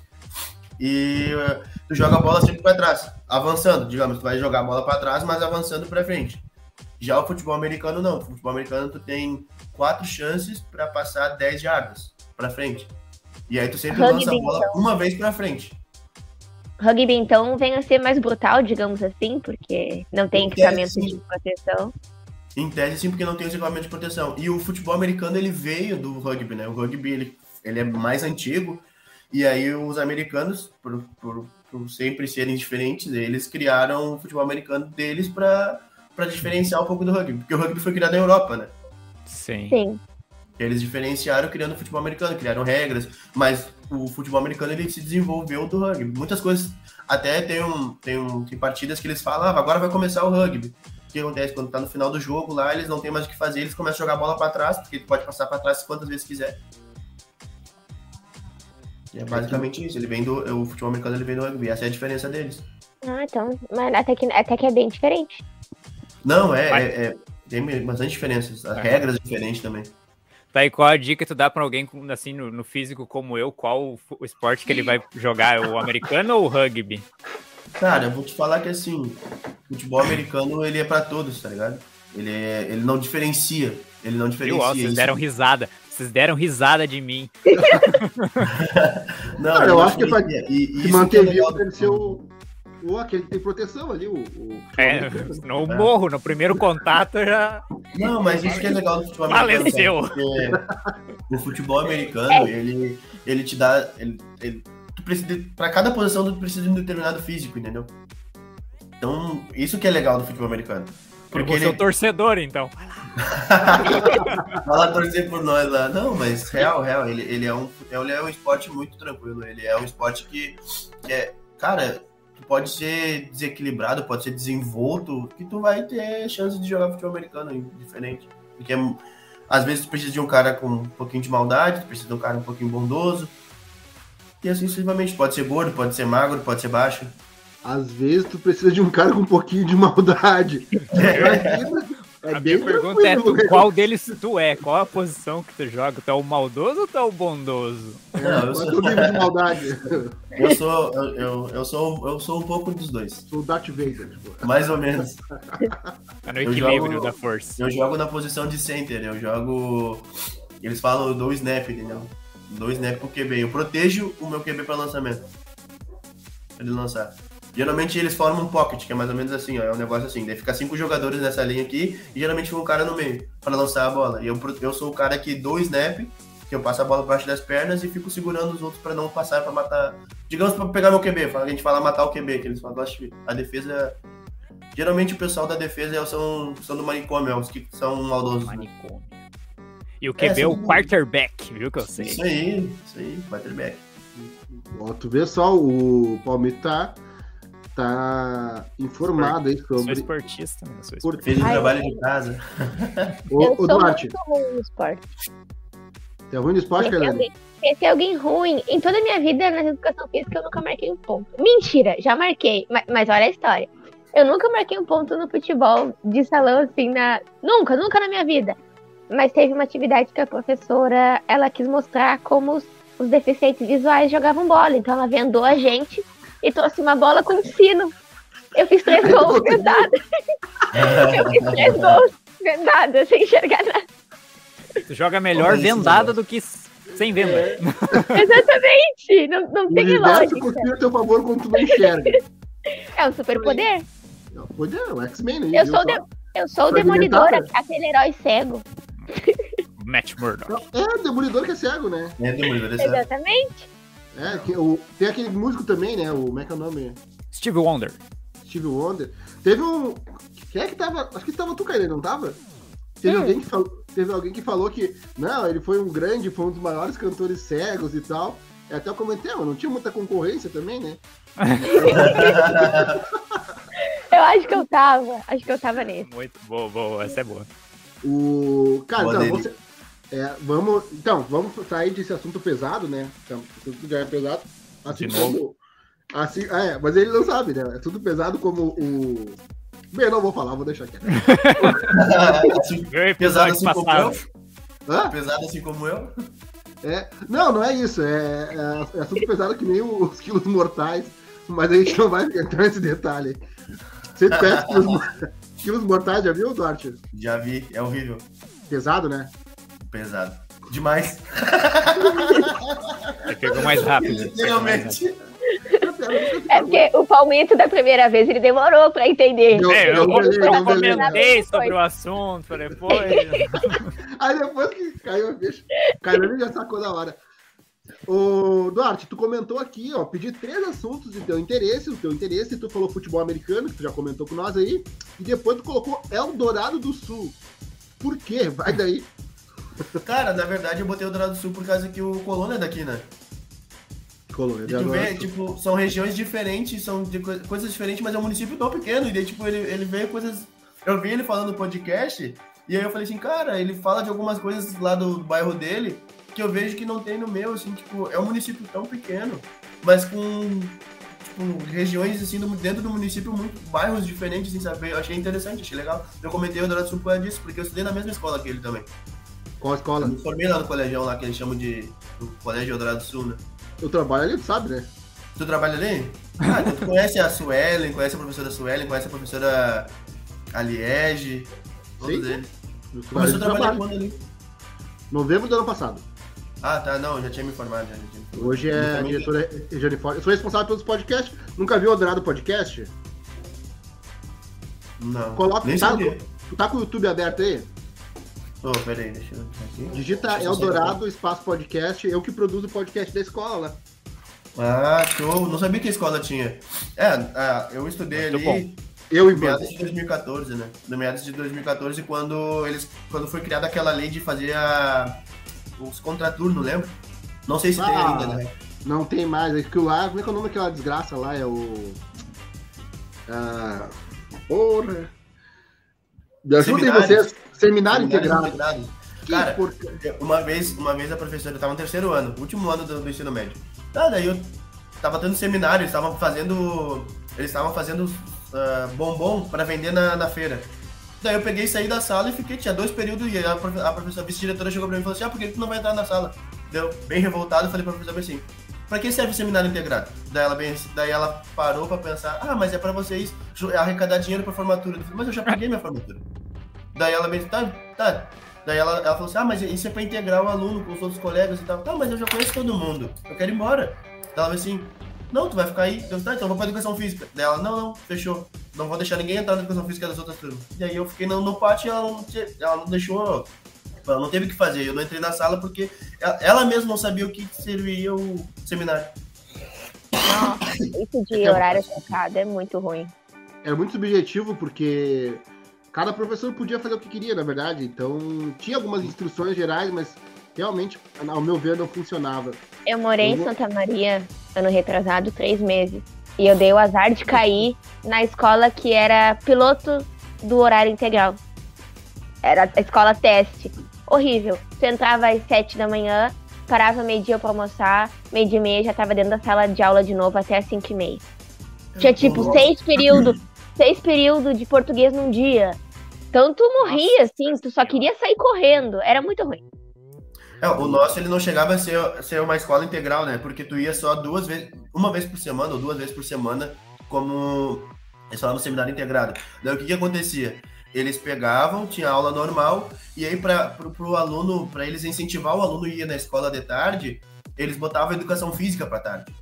E uh, tu joga a bola sempre para trás, avançando, digamos, tu vai jogar a bola para trás, mas avançando para frente. Já o futebol americano não. O futebol americano tu tem quatro chances para passar 10 jardas para frente. E aí tu sempre Rugby, lança a bola uma vez para frente. Rugby, então, vem a ser mais brutal, digamos assim, porque não tem Em tese, equipamento sim. de proteção. Em tese, sim, porque não tem os equipamentos de proteção. E o futebol americano, ele veio do rugby, né? O rugby, ele, ele é mais antigo. E aí os americanos, por, por, por sempre serem diferentes, eles criaram o futebol americano deles para diferenciar um pouco do rugby. Porque o rugby foi criado na Europa, né? Sim. Sim. Eles diferenciaram criando o futebol americano, criaram regras, mas o futebol americano ele se desenvolveu do rugby. Muitas coisas, até tem, um, tem, um, tem partidas que eles falam, ah, agora vai começar o rugby. O que acontece? Quando tá no final do jogo lá, eles não tem mais o que fazer, eles começam a jogar a bola para trás, porque tu pode passar para trás quantas vezes quiser. E é basicamente isso. Ele vem do. O futebol americano ele vem do rugby. Essa é a diferença deles. Ah, então. Mas até que, até que é bem diferente. Não, é. É- é- tem bastante diferenças. As É. regras diferentes também. Tá aí qual a dica que tu dá pra alguém assim no, no físico como eu? Qual o, o esporte que ele vai jogar? O americano ou o rugby? Cara, eu vou te falar que assim, futebol americano ele é pra todos, tá ligado? Ele, é- ele não diferencia. Ele não Viu? diferencia. Ó, vocês deram risada. Vocês deram risada de mim. Não, Cara, eu não acho que é pra diferencia. E, e que manter é deve ser o, o aquele que tem proteção ali, o. o É, no morro, no primeiro contato já. Não, mas isso que é legal do futebol americano. Faleceu. Porque o futebol americano, ele, ele te dá. Ele, ele, tu precisa, pra cada posição, tu precisa de um determinado físico, entendeu? Então, isso que é legal do futebol americano. Porque o ele. torcedor, então. Vai lá torcer por nós lá. Não, mas real, real. Ele, ele, é um, ele é um esporte muito tranquilo. Ele é um esporte que, que é. Cara, tu pode ser desequilibrado, pode ser desenvolto, que tu vai ter chance de jogar futebol americano diferente. Porque é- às vezes tu precisa de um cara com um pouquinho de maldade, tu precisa de um cara um pouquinho bondoso. E assim sucessivamente. Pode ser gordo, pode ser magro, pode ser baixo. Às vezes tu precisa de um cara com um pouquinho de maldade. É a bem minha pergunta é: tu- qual deles tu é? Qual a posição que tu joga? Tu é o maldoso ou tu é o bondoso? Não, eu é sou, o teu nível de maldade? eu, sou, eu, eu, eu sou, eu sou um pouco dos dois. Sou o Darth Vader. Tipo. Mais ou menos. É no Eu equilíbrio jogo- da força. Eu jogo na posição de center, eu jogo. Eles falam do snap, entendeu? Do snap pro QB. Eu protejo o meu QB para lançamento. Pra ele lançar. Geralmente eles formam um pocket, que é mais ou menos assim, ó. É um negócio assim. Daí fica cinco jogadores nessa linha aqui e geralmente fica um cara no meio para lançar a bola. E eu, eu sou o cara que dou o snap, que eu passo a bola por baixo das pernas e fico segurando os outros para não passar para matar. Digamos para pegar meu QB. A gente fala matar o QB, que eles falam, a defesa. Geralmente o pessoal da defesa são, são do manicômio, é os que são maldosos. né? Manicômio. E o QB é, É, o são- quarterback, viu que eu sei? Isso aí, isso aí, quarterback. Ó, tu vê só, o Palmeiras tá, tá informado aí Sou sobre. esportista, né? Eu sou Por- esportista. Fez o trabalho de casa. Ô, sou Duarte, ruim no esporte. é ruim no esporte, galera? alguém, conheci alguém ruim. Em toda a minha vida, na educação física, eu nunca marquei um ponto. Mentira, já marquei. Mas, mas olha a história. Eu nunca marquei um ponto no futebol de salão, assim, na. Nunca, nunca na minha vida. Mas teve uma atividade que a professora, ela quis mostrar como os, os deficientes visuais jogavam bola. Então ela vendou a gente e trouxe uma bola com sino. Eu fiz três gols vendados. Eu fiz três gols vendados, sem enxergar nada. Tu joga melhor vendado negócio. do que sem venda. Exatamente. Não, não O tem lógica. conspira a teu favor quando tu não enxerga. É um superpoder. É, o X-Men aí. Eu viu sou, de, eu sou o. Demolidor, aquele herói cego. Matt Murdock. É, o Demolidor que é cego, né? É, demolidor, exato. Exatamente. É, que, o, tem aquele músico também, né? O, como é que é o nome? Steve Wonder. Steve Wonder. Teve um. Quem é que tava. Acho que tava tu, Caíra, não tava? Teve, Hum. alguém que falou, teve alguém que falou que. Não, ele foi um grande, foi um dos maiores cantores cegos e tal. E até eu comentei, mas não tinha muita concorrência também, né? Eu acho que eu tava. Acho que eu tava nesse. Muito boa, boa. Essa é boa. O. Cara, Boa então, dele. você- é, vamos. Então, vamos sair desse assunto pesado, né? Então, assunto já é pesado. Assim De como. Assim, é, mas ele não sabe, né? É tudo pesado como o. Bem, eu não vou falar, vou deixar quieto. Assim, pesado assim como passado. eu? Hã? Pesado assim como eu? É, não, não é isso. É, é, é assunto pesado que nem os quilos mortais, mas a gente não vai entrar nesse detalhe. Você conhece quilos, quilos mortais, já viu, Duarte? Já vi, é horrível. Pesado, né? Pesado. Demais. Ele pegou mais rápido. Literalmente. É porque o Palmito da primeira vez ele demorou pra entender. É, eu, eu delay. comentei sobre o assunto depois. Aí depois que caiu a ficha, caiu ele já sacou da hora. Ô, Duarte, tu comentou aqui, ó, pedi três assuntos de teu interesse, o teu interesse, tu falou futebol americano, que tu já comentou com nós aí, e depois tu colocou Eldorado do Sul. Por quê? Vai daí. Cara, na verdade eu botei o Dourado do Sul por causa que o Colônia é daqui, né? Colônia E tu vê, tipo, são regiões diferentes, são co- coisas diferentes, mas é um município tão pequeno. E daí, tipo, ele, ele veio coisas. Eu vi ele falando no podcast, e aí eu falei assim, cara, ele fala de algumas coisas lá do bairro dele que eu vejo que não tem no meu, assim, tipo, é um município tão pequeno, mas com tipo, regiões assim dentro do município, muito, bairros diferentes, assim, sabe? Eu achei interessante, achei legal. Eu comentei o Dourado do Sul por causa disso, porque eu estudei na mesma escola que ele também. Qual escola? Eu me formei lá no colegião lá, que eles chamam de Colégio Eldorado do Sul, né? Eu trabalho ali, tu sabe, né? Tu trabalha ali? Ah, então tu conhece a Suelen, conhece a professora Suelen, conhece a professora Aliege, todos Sim. eles. Começou a trabalhar quando ali? Novembro do ano passado. Ah, tá, não, já tinha me formado. Já, já tinha. Hoje é diretora Forte. Eu sou responsável pelos podcasts. Nunca viu o Dourado Podcast? Não, Coloca, nem tá, sabia. tu tá com o YouTube aberto aí? Ô, peraí, deixa eu aqui. Digita Eldorado, espaço podcast. Eu que produzo o podcast da escola lá. Ah, show. Não sabia que a escola tinha. É, ah, eu estudei Muito ali Eu e meados de 2014, né? No meados de 2014, quando eles, quando foi criada aquela lei de fazer a, os contraturnos, lembra? Não sei se tem Ah. ainda, né? Não tem mais. É que o lá, como é que é o nome daquela desgraça lá? É o. Ah, porra. Me ajudem vocês. Seminário integrado. integrados. Que Cara, uma vez, uma vez a professora, eu tava no terceiro ano, último ano do, do ensino médio. Ah, daí eu tava tendo seminário, eles estavam fazendo. Eles estavam fazendo ah, bombom pra vender na, na feira. Daí eu peguei, saí da sala e fiquei, tinha dois períodos, e a, a professora, a vice-diretora chegou pra mim e falou assim, ah, por que tu não vai entrar na sala? Deu bem revoltado, falei pra professora assim, pra que serve o seminário integrado? Daí ela, bem, daí ela parou pra pensar, ah, mas é pra vocês arrecadar dinheiro pra formatura. Eu falei, mas eu já paguei minha formatura. Daí ela bem, tá, tá. Daí ela, ela falou assim, ah, mas isso é pra integrar o aluno com os outros colegas e tal. Tá, mas eu já conheço todo mundo, eu quero ir embora. Daí ela falou assim, não, tu vai ficar aí. Eu, tá, então eu vou pra educação física. Daí ela, não, não, fechou. Não vou deixar ninguém entrar na educação física das outras turmas. E aí eu fiquei no, no pátio e ela não, tinha- ela não deixou. Ela não teve o que fazer. Eu não entrei na sala porque ela, ela mesma não sabia o que serviria o seminário. Nossa, isso de horário trocado é muito ruim. É muito subjetivo porque cada professor podia fazer o que queria, na verdade. Então, tinha algumas instruções gerais, mas realmente, ao meu ver, não funcionava. Eu morei Eu em Santa Maria, ano retrasado, três meses. E eu dei o azar de cair na escola que era piloto do horário integral. Era a escola teste. Horrível. Você entrava às sete da manhã, parava meio-dia pra almoçar, meio-dia e meia já tava dentro da sala de aula de novo até às cinco e meia. Tinha tipo seis períodos, seis períodos de português num dia. Então tu morria, assim, tu só queria sair correndo. Era muito ruim. É, o nosso ele não chegava a ser, ser uma escola integral, né? Porque tu ia só duas vezes, uma vez por semana ou duas vezes por semana, como eles falavam seminário integrado. Daí o que que acontecia? Eles pegavam, tinha aula normal, e aí para pro, pro aluno, para eles incentivar o aluno a ir na escola de tarde, eles botavam educação física para tarde.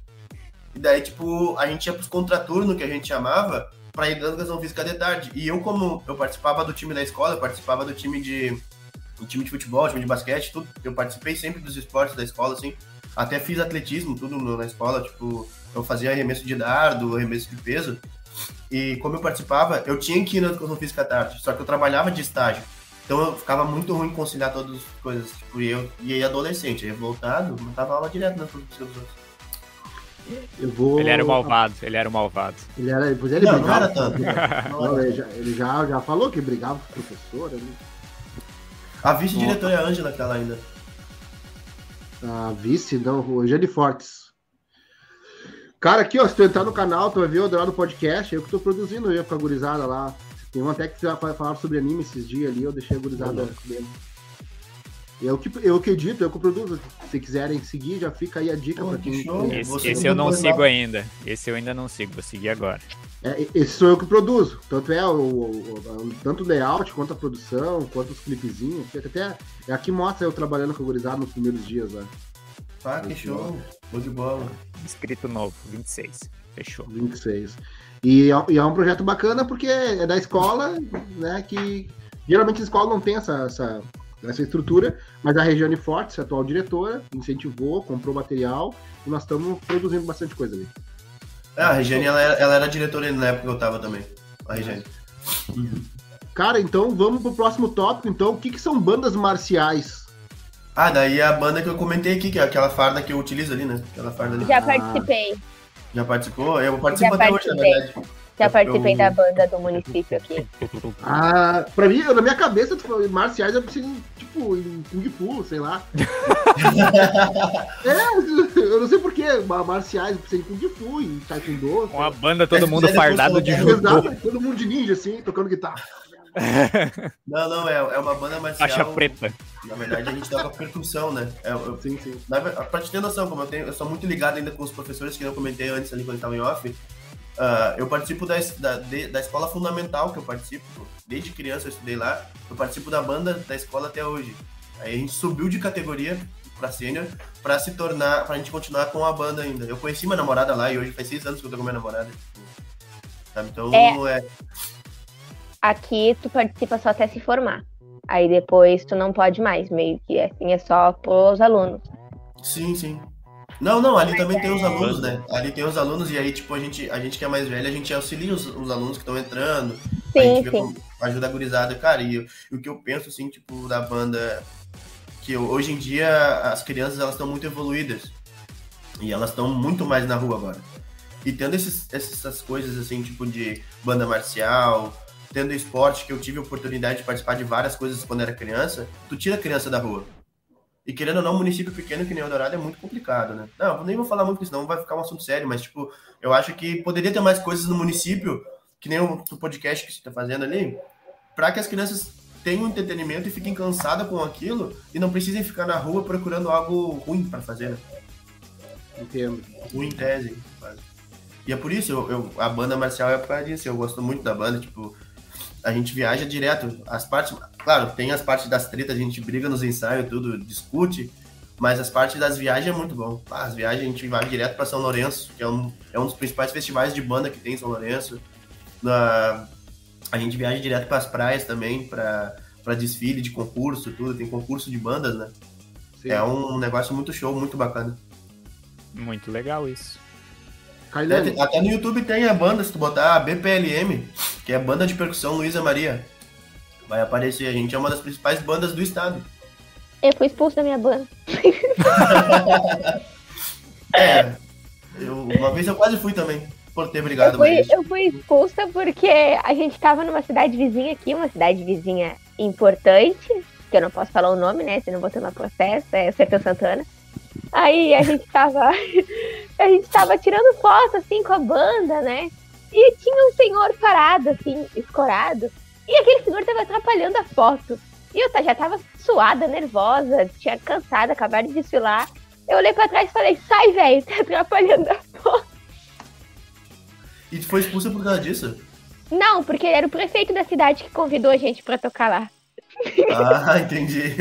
E daí, tipo, a gente ia pros contraturnos, que a gente chamava, para ir na educação física de tarde. E eu, como eu participava do time da escola, eu participava do time de o time de futebol, time de basquete, tudo. Eu participei sempre dos esportes da escola, assim. Até fiz atletismo, tudo na escola, tipo, eu fazia arremesso de dardo, arremesso de peso. E como eu participava, eu tinha que ir na educação física à tarde, só que eu trabalhava de estágio. Então eu ficava muito ruim conciliar todas as coisas. Tipo, e eu e aí adolescente, revoltado, não tava aula direto na professora dos outros. Eu vou. Ele era o malvado, ele era o malvado. Ele era, pois ele Não, não brigava. era tanto. Não Não, ele já, ele já, já falou que brigava com o professor ali. A vice-diretora é a Ângela, aquela ainda. A vice, não, o Eugênio Fortes. Cara, aqui, ó, se tu entrar no canal, tu vai ver o Dourado Podcast, eu que tô produzindo eu com a gurizada lá. Tem uma até que já fa- falaram sobre anime esses dias ali, eu deixei a gurizada vendo. Eu que, eu que edito, eu que produzo. Se quiserem seguir, já fica aí a dica que quem. show. Esse, esse eu não sigo lá. ainda. Esse eu ainda não sigo, vou seguir agora. É, esse sou eu que produzo. Tanto é o, o- o- tanto o layout, quanto a produção, quanto os clipezinhos. que Até, é aqui mostra eu trabalhando com a gurizada nos primeiros dias, né? Ah, que show. Bom de bola. Inscrito novo, 26. Fechou. 26. E, é- e é um projeto bacana porque é da escola, né? Que geralmente a escola não tem essa, essa, essa estrutura, mas a Regiane Fortes, a atual diretora, incentivou, comprou material e nós estamos produzindo bastante coisa ali. Ah, a Regiane, ela era, ela era diretora na época que eu tava também. A Regiane. Cara, então vamos pro próximo tópico. Então, o que, que são bandas marciais? Ah, daí a banda que eu comentei aqui, que é aquela farda que eu utilizo ali, né? Aquela farda ali. Já Ah. participei. Já participou? Eu participo Já até hoje, na verdade. Já participei Eu- da banda do município aqui. Ah, pra mim, na minha cabeça, marciais eu preciso, tipo, em Kung Fu, sei lá. é, eu não sei porquê, marciais eu preciso em Kung Fu, em Taekwondo. Uma banda, todo É, mundo depois fardado de colocar- judô. Exato, todo mundo de ninja, assim, tocando guitarra. Não, não, é, é uma banda marcial. Faixa preta. Na verdade, a gente toca percussão, né? É, eu, Sim, sim. na, pra te ter noção, como eu, tenho, eu sou muito ligado ainda com os professores que eu comentei antes ali quando estava em off. Ah, eu participo da, da, de- da escola fundamental que eu participo. Desde criança eu estudei lá. Eu participo da banda da escola até hoje. Aí a gente subiu de categoria pra sênior pra se tornar, pra gente continuar com a banda ainda. Eu conheci minha namorada lá e hoje faz seis anos que eu tô com minha namorada. Sabe? Então, é, Aqui tu participa só até se formar. Aí depois tu não pode mais, meio que assim, é só pros alunos. Sim, sim. Não, não, ali também tem os alunos, né? Ali tem os alunos e aí, tipo, a gente, a gente que é mais velho, a gente auxilia os, os alunos que estão entrando. a Sim, gente vê sim. como ajuda a gurizada. Cara, e, e o que eu penso, assim, tipo, da banda, que eu- hoje em dia as crianças, elas estão muito evoluídas. E elas estão muito mais na rua agora. E tendo esses, essas coisas, assim, tipo, de banda marcial, tendo esporte, que eu tive a oportunidade de participar de várias coisas quando era criança, tu tira a criança da rua. E querendo ou não, um município pequeno que nem o Dourado é muito complicado, né? Não, eu nem vou falar muito, porque senão vai ficar um assunto sério, mas, tipo, eu acho que poderia ter mais coisas no município, que nem o, o podcast que você tá fazendo ali, para que as crianças tenham entretenimento e fiquem cansadas com aquilo e não precisem ficar na rua procurando algo ruim para fazer, né? Entendo. Ruim em tese. quase. E é por isso, eu, eu- a banda marcial é por causa disso, eu gosto muito da banda, tipo, a gente viaja direto. As partes, claro, tem as partes das tretas, a gente briga nos ensaios, tudo, discute, mas as partes das viagens é muito bom. Ah, as viagens a gente vai direto para São Lourenço, que é um, é um dos principais festivais de banda que tem em São Lourenço. Na, a gente viaja direto para as praias também, para desfile de concurso, tudo. Tem concurso de bandas, né? Sim. É um negócio muito show, muito bacana. Muito legal isso. Até, até no YouTube tem a banda, se tu botar a BPLM, que é a banda de percussão Luísa Maria. Vai aparecer, a gente é uma das principais bandas do estado. Eu fui expulso da minha banda. É, eu- uma vez eu quase fui também, por ter brigado Eu fui, mas eu fui expulsa porque a gente tava numa cidade vizinha aqui, uma cidade vizinha importante, que eu não posso falar o nome, né? Senão vou tomar processo, é Sertão Santana. Aí a gente tava. a gente tava tirando foto, assim, com a banda, né? E tinha um senhor parado, assim, escorado. E aquele senhor tava atrapalhando a foto. E eu já tava suada, nervosa, tinha cansada, acabaram de desfilar. Eu olhei pra trás e falei, sai, velho, tá atrapalhando a foto. E tu foi expulsa por causa disso? Não, porque era o prefeito da cidade que convidou a gente pra tocar lá. Ah, entendi.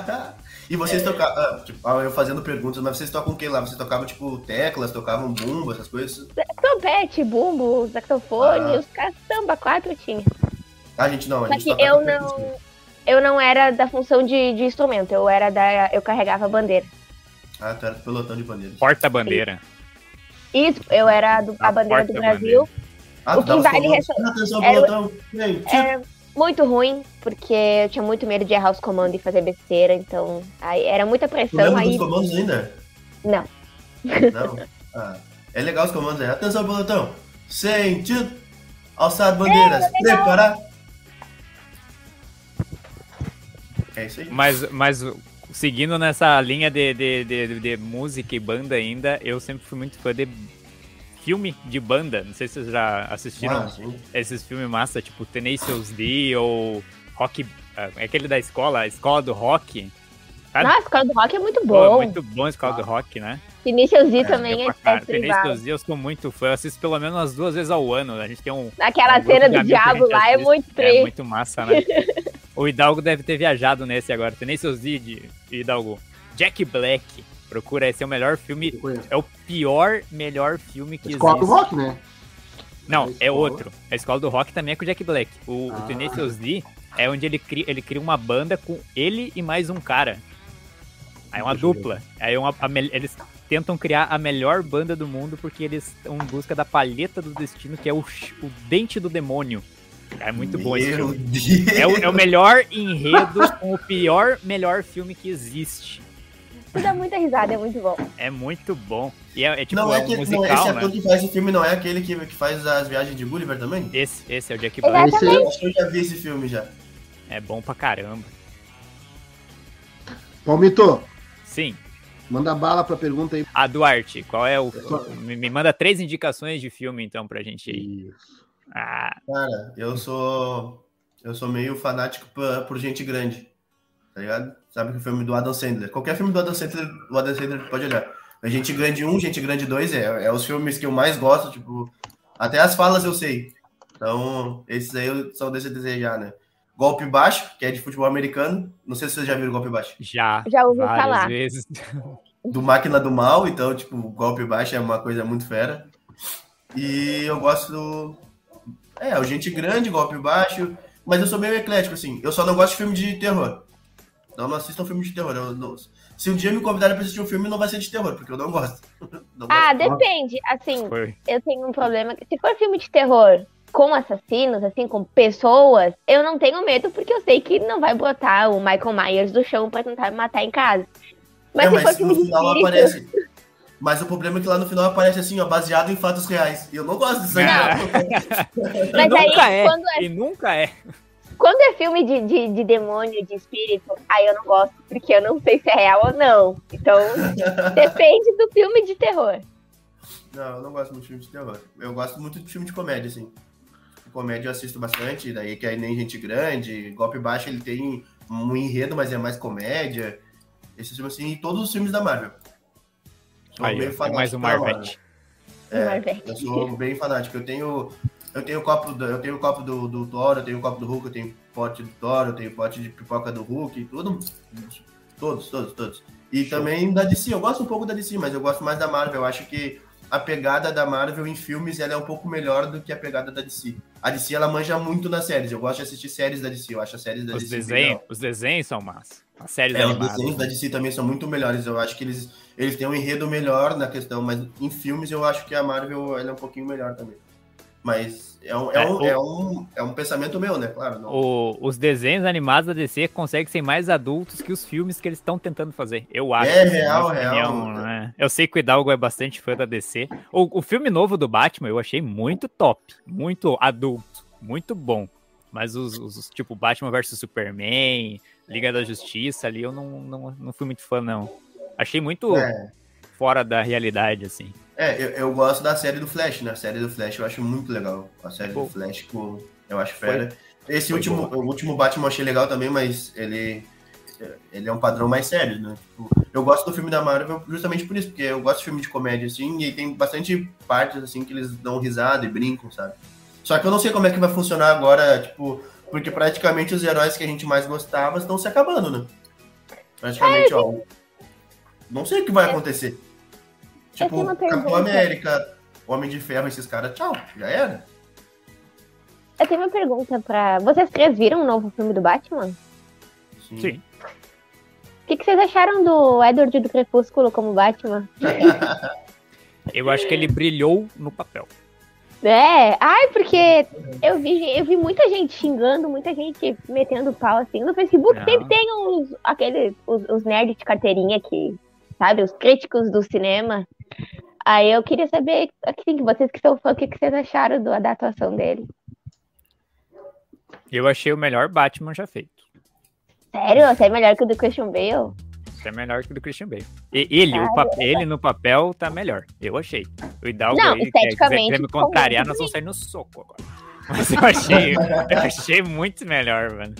e vocês tocavam, ah, tipo, ah, eu fazendo perguntas, mas vocês tocam o que lá? Vocês tocavam, tipo, teclas, tocavam bumbo, essas coisas? Trompete, bumbo, saxofone, Ah. os caçamba, quatro tinha. Ah, gente, não, a Só gente que eu não, eu não era da função de, de instrumento, eu era da. Eu carregava a bandeira. Ah, tu era do pelotão de bandeiras. Porta-bandeira. Isso, eu era do- a A bandeira do. Brasil. Ah, O tu que vale comandos. ressa- Atenção, era o- pelotão. Vem, tira. Era muito ruim, porque eu tinha muito medo de errar os comandos e fazer besteira, então aí era muita Tu pressão lembra aí. dos comandos ainda? Não. Não? Ah, é legal os comandos aí. Atenção, pelotão. Sentido. Alçar bandeiras. É, legal. Preparar. É isso aí. Mas, mas seguindo nessa linha de, de, de, de música e banda ainda, eu sempre fui muito fã de filme de banda. Não sei se vocês já assistiram Ah, esses filmes massa, tipo Tenacious D ou Rock. ah, É aquele da escola, a escola do rock. Sabe? Nossa, a escola do rock é muito Pô, bom. muito bom a escola do rock, né? Vinicius Z É, também é, é. Tenacious D eu sou muito fã, eu assisto pelo menos umas duas vezes ao ano. A gente tem um, Aquela um cena do diabo lá é muito É triste. muito massa, né? o Hidalgo deve ter viajado nesse agora. D de Hidalgo. Jack Black. Procura, esse é o melhor filme. É o pior, melhor filme que Escola do existe. rock, né? Não, é escola. outro. A escola do rock também é com o Jack Black. O, Ah. o é onde ele cria, ele cria uma banda com ele e mais um cara. Aí é uma dupla. Aí é uma, a eles tentam criar a melhor banda do mundo porque eles estão em busca da palheta do destino, que é o, o dente do demônio. É muito bom esse Meu filme. Deus. É o, é o melhor enredo com o pior, melhor filme que existe. Tu dá muita risada, é muito bom. É muito bom. E é, é tipo, não é é um que, não, esse musical, ator né? que faz o filme não é aquele que, que faz as viagens de Gulliver também? Esse, esse é o Jack Exato. Black. Esse Eu acho que eu já vi esse filme já. É bom pra caramba. Palmito, Sim. manda bala pra pergunta aí. A Duarte, qual é o. Me manda três indicações de filme, então, pra gente aí. Isso. Ah, Cara, eu sou. Eu sou meio fanático por, por gente grande. Tá ligado? Sabe que o filme do Adam Sandler. Qualquer filme do Adam Sandler, o Adam Sandler pode olhar. Mas Gente Grande 1, Gente Grande 2 é, é os filmes que eu mais gosto, tipo. Até as falas eu sei. Então, esses aí eu- são desse desejar, né? Golpe Baixo, que é de futebol americano. Não sei se vocês já viram Golpe Baixo. já. Já ouvi várias falar. vezes. do Máquina do Mal, então, tipo, golpe baixo é uma coisa muito fera. E eu gosto do. É, o Gente Grande, golpe baixo. Mas eu sou meio eclético, assim. Eu só não gosto de filme de terror. Então não assistam filme de terror. Eu não- Se um dia me convidarem pra assistir um filme, não vai ser de terror, porque eu não gosto. Não Ah, gosto. depende. Assim, Foi. eu tenho um problema. Se for filme de terror com assassinos, assim, com pessoas, eu não tenho medo, porque eu sei que não vai botar o Michael Myers do chão pra tentar me matar em casa. Mas é, se for mas filme no de final espírito, aparece. Mas o problema é que lá no final aparece assim, ó, baseado em fatos reais. E eu não gosto disso aí. Mas e nunca aí, é. quando é- E nunca é. quando é filme de, de, de demônio, de espírito, aí eu não gosto, porque eu não sei se é real ou não. Então, depende do filme de terror. Não, eu não gosto muito de filme de terror. Eu gosto muito de filme de comédia, assim. Comédia eu assisto bastante, daí que é nem gente grande, golpe baixo ele tem um enredo, mas é mais comédia. Esse filme assim, e todos os filmes da Marvel. Sou Aí, tem fanático mais um Marvete. É, Marvel. eu sou bem fanático. Eu tenho, eu tenho copo, do, eu tenho copo do, do Thor, eu tenho copo do Hulk, eu tenho pote do Thor, eu tenho pote de pipoca do Hulk, tudo, todos, todos, todos. E também da DC, eu gosto um pouco da DC, mas eu gosto mais da Marvel. Eu acho que a pegada da Marvel em filmes ela é um pouco melhor do que a pegada da DC. A DC ela manja muito nas séries. Eu gosto de assistir séries da DC. Eu acho as séries da Os DC bem desenhos, legal. os desenhos são massa. As séries É, os animadas. desenhos da DC também são muito melhores. Eu acho que eles, eles têm um enredo melhor na questão, mas em filmes eu acho que a Marvel é um pouquinho melhor também. Mas é um, é É, um, o- é um, é um pensamento meu, né? Claro. Não. O- os desenhos animados da DC conseguem ser mais adultos que os filmes que eles estão tentando fazer. Eu acho. É assim, real, na real. né? Eu sei que o Hidalgo é bastante fã da DC. O, o filme novo do Batman eu achei muito top. Muito adulto. Muito bom. Mas os, os- os, tipo Batman vs Superman, Liga da Justiça ali, eu não, não, não fui muito fã, não. Achei muito É, fora da realidade, assim. é eu, eu gosto da série do Flash, né? A série do Flash eu acho muito legal. A série Pô. do Flash com, eu acho fera. Esse Foi último, o último Batman eu achei legal também, mas ele, ele é um padrão mais sério, né? Tipo, eu gosto do filme da Marvel justamente por isso, porque eu gosto de filme de comédia, assim, e tem bastante partes, assim, que eles dão risada e brincam, sabe? Só que eu não sei como é que vai funcionar agora, tipo, porque praticamente os heróis que a gente mais gostava estão se acabando, né? Praticamente, ó. Não sei o que vai acontecer. tenho Tipo, Capitão. América, Homem de Ferro, esses caras, tchau, já era. Eu tenho uma pergunta pra. Vocês três viram o novo filme do Batman? Sim. O que, que vocês acharam do Edward do Crepúsculo como Batman? Eu acho que ele brilhou no papel. É, ai, porque eu vi, eu vi muita gente xingando, muita gente metendo pau assim. No Facebook Não. sempre tem os, aqueles, os, os nerds de carteirinha que, sabe, os críticos do cinema. Aí eu queria saber, assim, vocês que são fã, o que, que vocês acharam do, da atuação dele? Eu achei o melhor Batman já feito. Sério? Você é melhor que o do Christian Bale? Isso é melhor que o do Christian Bale. E ele, o pa- ele no papel tá melhor. Eu achei. O Hidalgo Não, aí, que quer- esteticamente, quiser me contrariar, nós vamos sair no soco agora. Mas eu achei, eu achei muito melhor, mano.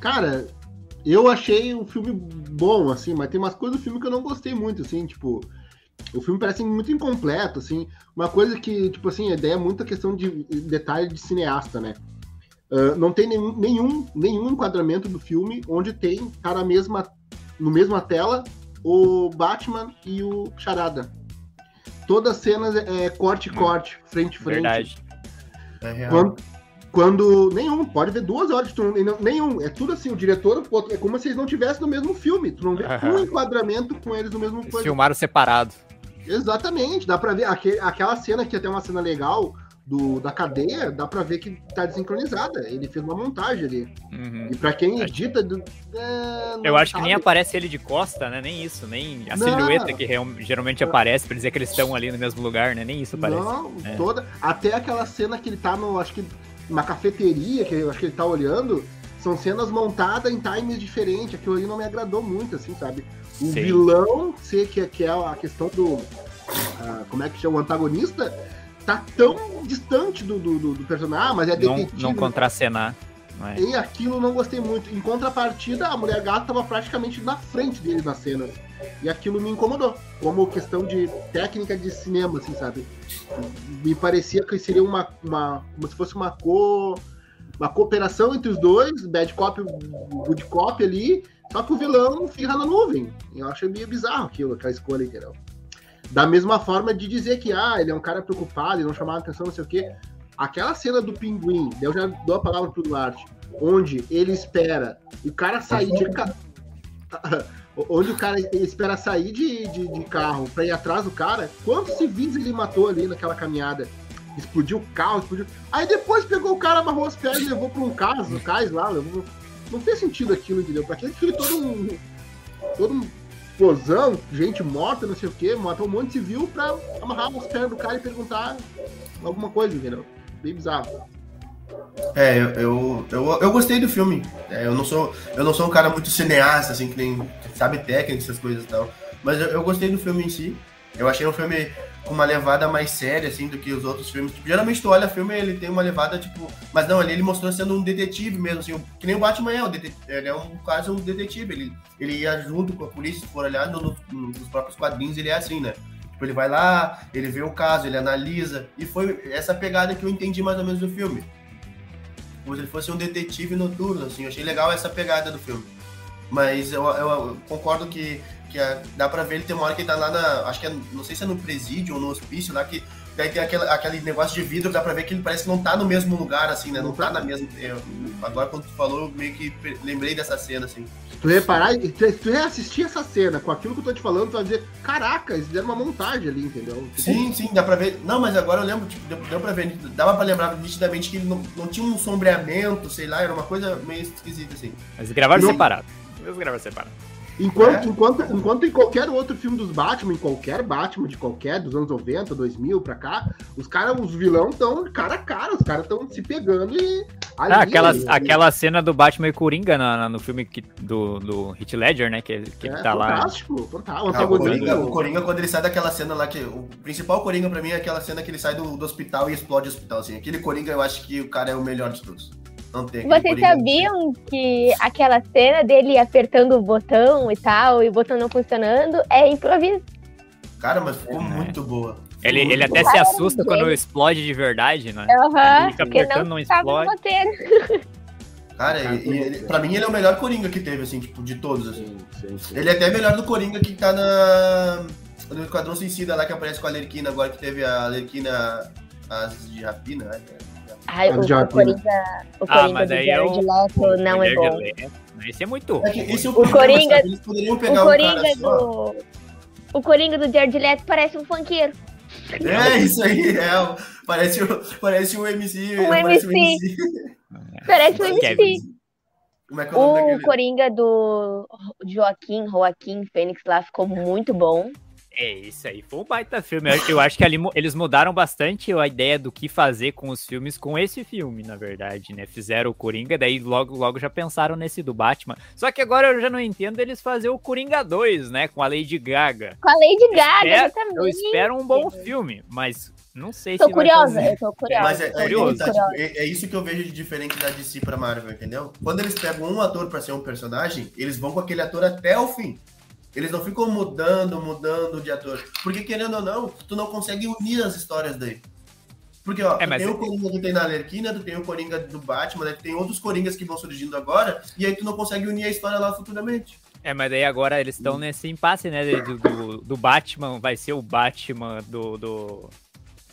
Cara, eu achei o filme bom, assim, mas tem umas coisas do filme que eu não gostei muito, assim, tipo. O filme parece muito incompleto, assim. Uma coisa que, tipo assim, a ideia é muita questão de detalhe de cineasta, né? Ah, não tem nenhum, nenhum, nenhum enquadramento do filme onde tem, tá na mesma, no mesma tela, o Batman e o Charada. Todas as cenas é corte, corte, frente, frente. Verdade. É real. Quando, quando- nenhum, pode ver duas horas, não- nenhum. É tudo assim, o diretor, é como se eles não tivessem no mesmo filme. Tu não vê Aham. um enquadramento com eles no mesmo Eles coisa. filmaram separado. Exatamente, dá pra ver. aque- aquela cena que até é uma cena legal, do, da cadeia, dá pra ver que tá desincronizada. Ele fez uma montagem ali. Uhum. E pra quem edita. do- é, Eu acho que nem sabe. aparece ele de costa, né? Nem isso, nem a Não. silhueta que real- geralmente aparece pra dizer que eles estão ali no mesmo lugar, né? Nem isso aparece. Não, É. toda. Até aquela cena que ele tá no. Acho que numa cafeteria, que eu acho que ele tá olhando. São cenas montadas em times diferentes. Aquilo ali não me agradou muito, assim, sabe? O Sim. vilão, ser que, que é a questão do. ah, como é que chama? O antagonista, tá tão distante do, do, do- do personagem, ah, mas é detetive. não contracenar. não é? E aquilo não gostei muito. Em contrapartida, a mulher gata tava praticamente na frente dele na cena. E aquilo me incomodou. Como questão de técnica de cinema, assim, sabe? Me parecia que seria uma. uma como se fosse uma co. Uma cooperação entre os dois, bad cop good cop ali, só que o vilão fica na nuvem. Eu achei meio bizarro aquilo, aquela escolha, entendeu? Da mesma forma de dizer que, ah, ele é um cara preocupado e não chamar atenção, não sei o quê. Aquela cena do pinguim, eu já dou a palavra pro Duarte, onde ele espera o cara sair de onde o cara espera sair de, de, de carro pra ir atrás do cara, quantos civis ele matou ali naquela caminhada? Explodiu o carro, explodiu. Aí depois pegou o cara, amarrou as pernas e levou pra um cais, no cais lá, levou... Não fez sentido aquilo, entendeu? Pra que aquilo todo um. Todo um explosão, gente morta, não sei o que, matou um monte de civil pra amarrar as pernas do cara e perguntar alguma coisa, entendeu? Bem bizarro. É, eu, eu, eu, eu gostei do filme. É, eu, não sou, eu não sou um cara muito cineasta, assim, que nem sabe técnica, essas coisas e tal. Mas eu, eu gostei do filme em si. Eu achei um filme com uma levada mais séria, assim, do que os outros filmes. Tipo, geralmente tu olha filme ele tem uma levada, tipo... Mas não, ali ele mostrou sendo um detetive mesmo, assim. Que nem o Batman é, dete- ele é um quase um detetive. Ele, ele ia junto com a polícia, se for olhar no, no- nos próprios quadrinhos, ele é assim, né? Tipo, ele vai lá, ele vê o caso, ele analisa. E foi essa pegada que eu entendi mais ou menos do filme como se ele fosse um detetive noturno, assim. Eu achei legal essa pegada do filme. Mas eu, eu- eu concordo que, que a- dá pra ver ele tem uma hora que ele tá lá na. Acho que é, não sei se é no presídio ou no hospício lá, que daí tem aquele, aquele negócio de vidro, dá pra ver que ele parece que não tá no mesmo lugar, assim, né? Não tá na mesma. eu- agora quando tu falou, eu meio que lembrei dessa cena, assim. Se tu reparar, se tu- reassistir essa cena com aquilo que eu tô te falando, tu vai dizer, caraca, eles fizeram uma montagem ali, entendeu? Tipo, Sim, sim, dá pra ver. Não, mas agora eu lembro, tipo, deu, deu pra ver, dava pra lembrar nitidamente que ele não, não tinha um sombreamento, sei lá, era uma coisa meio esquisita, assim. Mas gravaram Não. separado. Eles gravaram separado. Enquanto, É? enquanto, enquanto em qualquer outro filme dos Batman, em qualquer Batman de qualquer, dos anos 90, 2000 pra cá, os caras, os vilão estão cara a cara, os caras estão se pegando e. ali, Ah, aquela, ali. aquela cena do Batman e Coringa na- na- no filme que- do, do Hit Ledger, né? Que, que ele É tá lá. fantástico, fantástico. O Ah, Coringa, o Coringa, quando ele sai daquela cena lá, que o principal Coringa pra mim é aquela cena que ele sai do, do hospital e explode o hospital, assim. Aquele Coringa eu acho que o cara é o melhor de todos. Não tem Vocês sabiam que aquela cena dele apertando o botão e tal, e o botão não funcionando, é improviso? Cara, mas ficou muito boa. Ele, ele até se assusta quando explode de verdade, né? Aham, Ele fica porque apertando, não não explode. Cara, e, e ele, pra mim ele é o melhor Coringa que teve, assim, tipo, de todos, assim. Sim, sim, sim. Ele é até melhor do Coringa que tá na. No Esquadrão Suicida lá que aparece com a Lerquina, agora que teve a Lerquina as de rapina, né? Ai, o, o Coringa, o Ah, Coringa mas do aí é o- Jared Leto não é bom. Esse é muito É que esse é o, O Coringa-? Eles poderiam O pegar um Coringa só. do... O Coringa do Jared Leto parece um funkeiro. É, isso aí, é. o- Parece, o- parece um MC. Um parece MC. Parece um. MC. Como é que é o O? Coringa do Joaquim, Joaquim Fênix lá ficou muito bom. É, isso aí foi um baita filme. Eu, eu acho que ali eles mudaram bastante a ideia do que fazer com os filmes com esse filme, na verdade, né? Fizeram o Coringa, daí logo, logo já pensaram nesse do Batman. Só que agora eu já não entendo eles fazer o Coringa 2, né? Com a Lady Gaga. Com a Lady Gaga, espero- exatamente. Eu espero um bom filme, mas não sei Tô se vai curiosa, fazer. eu tô curiosa. Mas é, é, Curioso. tá, tipo, é- é isso que eu vejo de diferente da DC pra Marvel, entendeu? Quando eles pegam um ator pra ser um personagem, eles vão com aquele ator até o fim. Eles não ficam mudando, mudando de ator. Porque, querendo ou não, tu não consegue unir as histórias daí. Porque, ó, É, tem é- o Coringa que tem na Alerquina, tu tem o Coringa do Batman, né? Tu tem outros Coringas que vão surgindo agora, e aí tu não consegue unir a história lá futuramente. É, mas daí agora eles estão nesse impasse, né? Do, do, do Batman, vai ser o Batman do, do,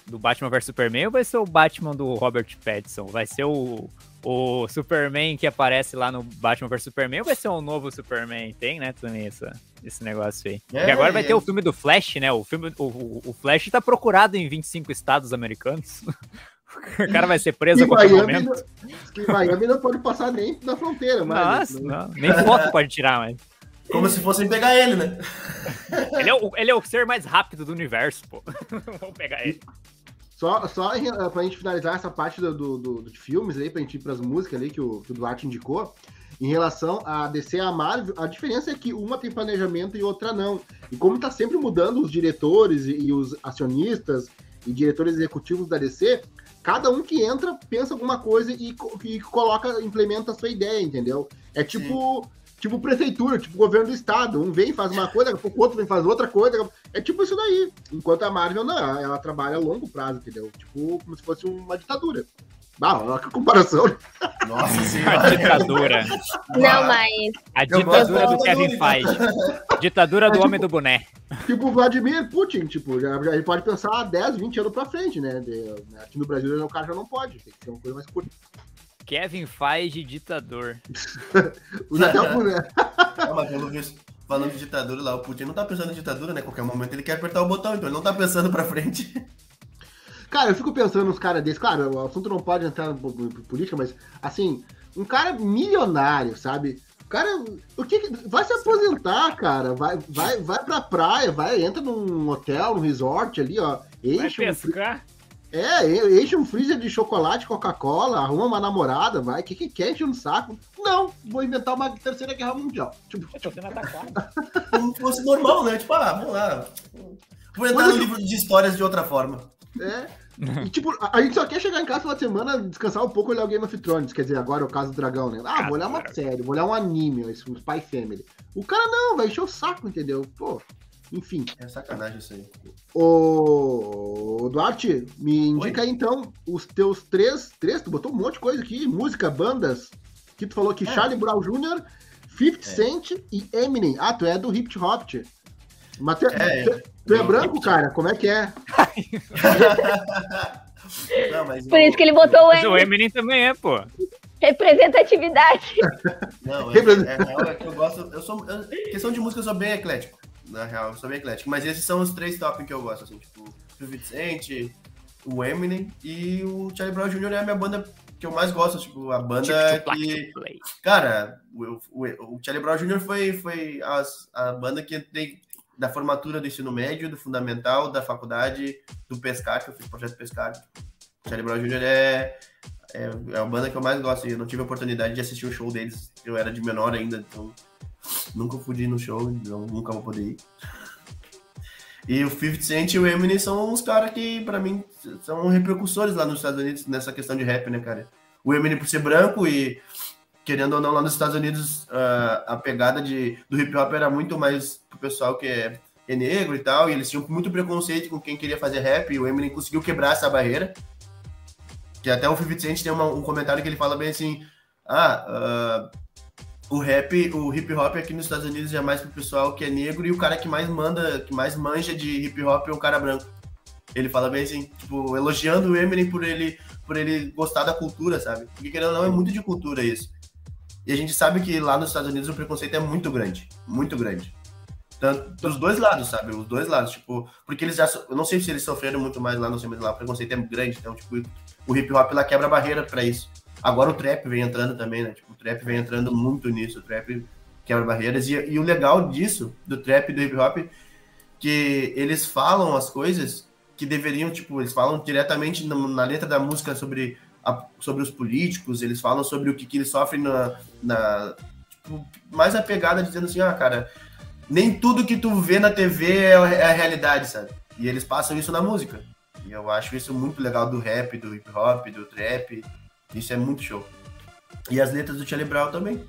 do Batman vs Superman ou vai ser o Batman do Robert Pattinson? Vai ser o, o Superman que aparece lá no Batman vs Superman ou vai ser um novo Superman? Tem, né, essa, esse negócio aí. É, e agora vai e ter o filme do Flash, né? O, filme, o, o, o Flash tá procurado em 25 estados americanos. O cara vai ser preso E a qualquer Miami, momento. não, que Miami não pode passar nem na fronteira, mas. Nossa, não. Nem foto pode tirar, mas. Como se fossem pegar ele, né? Ele é, o, ele é o ser mais rápido do universo, pô. Vamos pegar ele. Só, só em- eh, pra gente finalizar essa parte do, do, do- de filmes aí, pra gente ir pras músicas ali que o, que o Duarte indicou, em relação a DC e a Marvel, a diferença é que uma tem planejamento e outra não. E como tá sempre mudando os diretores e, e os acionistas e diretores executivos da DC, cada um que entra pensa alguma coisa e, e coloca, implementa a sua ideia, entendeu? É tipo. Tipo prefeitura, tipo governo do estado. Um vem, faz uma coisa, daqui a pouco o outro vem faz outra coisa. É tipo isso daí. Enquanto a Marvel não, ela, trabalha a longo prazo, entendeu? Tipo, como se fosse uma ditadura. Ah, olha que comparação. Nossa A senhora. ditadura. Não, mas A ditadura do Kevin. Feige. Ditadura do homem tipo, do boné. Tipo o Vladimir Putin, tipo, já, já ele pode pensar 10, 20 anos pra frente, né? De- aqui no Brasil o cara já não pode, tem que ser uma coisa mais curta. Kevin Feige, ditador. Usa até o né? Ah, mas pelo visto, falando de ditadura lá, o Putin não tá pensando em ditadura, né? Qualquer momento ele quer apertar o botão, então ele não tá pensando pra frente. Cara, eu fico pensando nos caras desses. Claro, o assunto não pode entrar em po- po- política, mas assim, um cara milionário, sabe? O cara. O que, que- vai se aposentar, cara. Vai, vai, vai pra praia, vai, entra num hotel, num resort ali, ó. Vai Enche um, fri- pescar? É, enche um freezer de chocolate, Coca-Cola, arruma uma namorada, vai. O que, que quer encher no saco? Não, vou inventar uma terceira guerra mundial. Tipo, Eu tô sendo atacado. Como se fosse normal, né? Tipo, ah, vamos lá. Vou entrar Mas no eu- livro de histórias de outra forma. É. E, tipo, a, a gente só quer chegar em casa no final de semana, descansar um pouco e olhar o Game of Thrones. Quer dizer, agora é o caso do dragão, né? Ah, vou olhar uma série, vou olhar um anime, esse um Spy Family. O cara não, vai encher o saco, entendeu? Pô, enfim. É sacanagem isso aí. Ô, Duarte, me indica aí então os teus três, três, tu botou um monte de coisa aqui, música, bandas, que tu falou que Charlie Brown Jr., 50 Cent e Eminem. Ah, tu é do hip hop. Mas tu é, É, tu- tu é eu- branco, cara? Como é que é? Não, mas por eu- isso que ele botou o Mas o. Eminem também é, pô. Representatividade. Não, é, é, real é que eu gosto. Eu sou. eu- questão de música, eu sou bem eclético. Na real, eu sou bem eclético. Mas esses são os três top que eu gosto, assim, tipo, o Vicente, o Eminem e o Charlie Brown Jr. é a minha banda que eu mais gosto, tipo, a banda que. Play. Cara, o, o, o Charlie Brown Jr. foi, foi as- a banda que tem da formatura do ensino médio, do fundamental, da faculdade, do Pescar, que eu fiz projeto Pescar. O Charlie Brown Jr. é, é, é a banda que eu mais gosto. E eu não tive a oportunidade de assistir o show deles. Eu era de menor ainda, então nunca ir no show, então nunca vou poder ir. E o 50 Cent e o Eminem são uns caras que, pra mim, são repercussores lá nos Estados Unidos nessa questão de rap, né, cara? O Eminem por ser branco e, querendo ou não, lá nos Estados Unidos, ah, a pegada de, do hip hop era muito mais pro pessoal que é, é negro e tal, e eles tinham muito preconceito com quem queria fazer rap, e o Eminem conseguiu quebrar essa barreira. Que até o 50 Cent tem uma- um comentário que ele fala bem assim: ah, ah, o rap, o hip hop aqui nos Estados Unidos é mais pro pessoal que é negro e o cara que mais manda, que mais manja de hip hop é o cara branco. Ele fala bem assim, tipo, elogiando o Eminem por ele, por ele gostar da cultura, sabe? Porque querendo ou não, é muito de cultura isso. E a gente sabe que lá nos Estados Unidos o preconceito é muito grande, muito grande. Tanto dos dois lados, sabe? Os dois lados, tipo, porque eles já, so- eu não sei se eles sofreram muito mais lá, não sei, mas lá o preconceito é grande, então, tipo, o hip hop lá quebra a barreira pra isso. Agora o trap vem entrando também, né? Tipo, o trap vem entrando muito nisso, o trap quebra barreiras. E, e o legal disso, do trap e do hip hop, que eles falam as coisas que deveriam, tipo, eles falam diretamente na, na letra da música sobre, a- sobre os políticos, eles falam sobre o que, que eles sofrem na, na tipo, mais a pegada dizendo assim, ah, cara, nem tudo que tu vê na TV é, é a realidade, sabe? E eles passam isso na música. E eu acho isso muito legal do rap, do hip hop, do trap. Isso é muito show. E as letras do Charlie Brown também.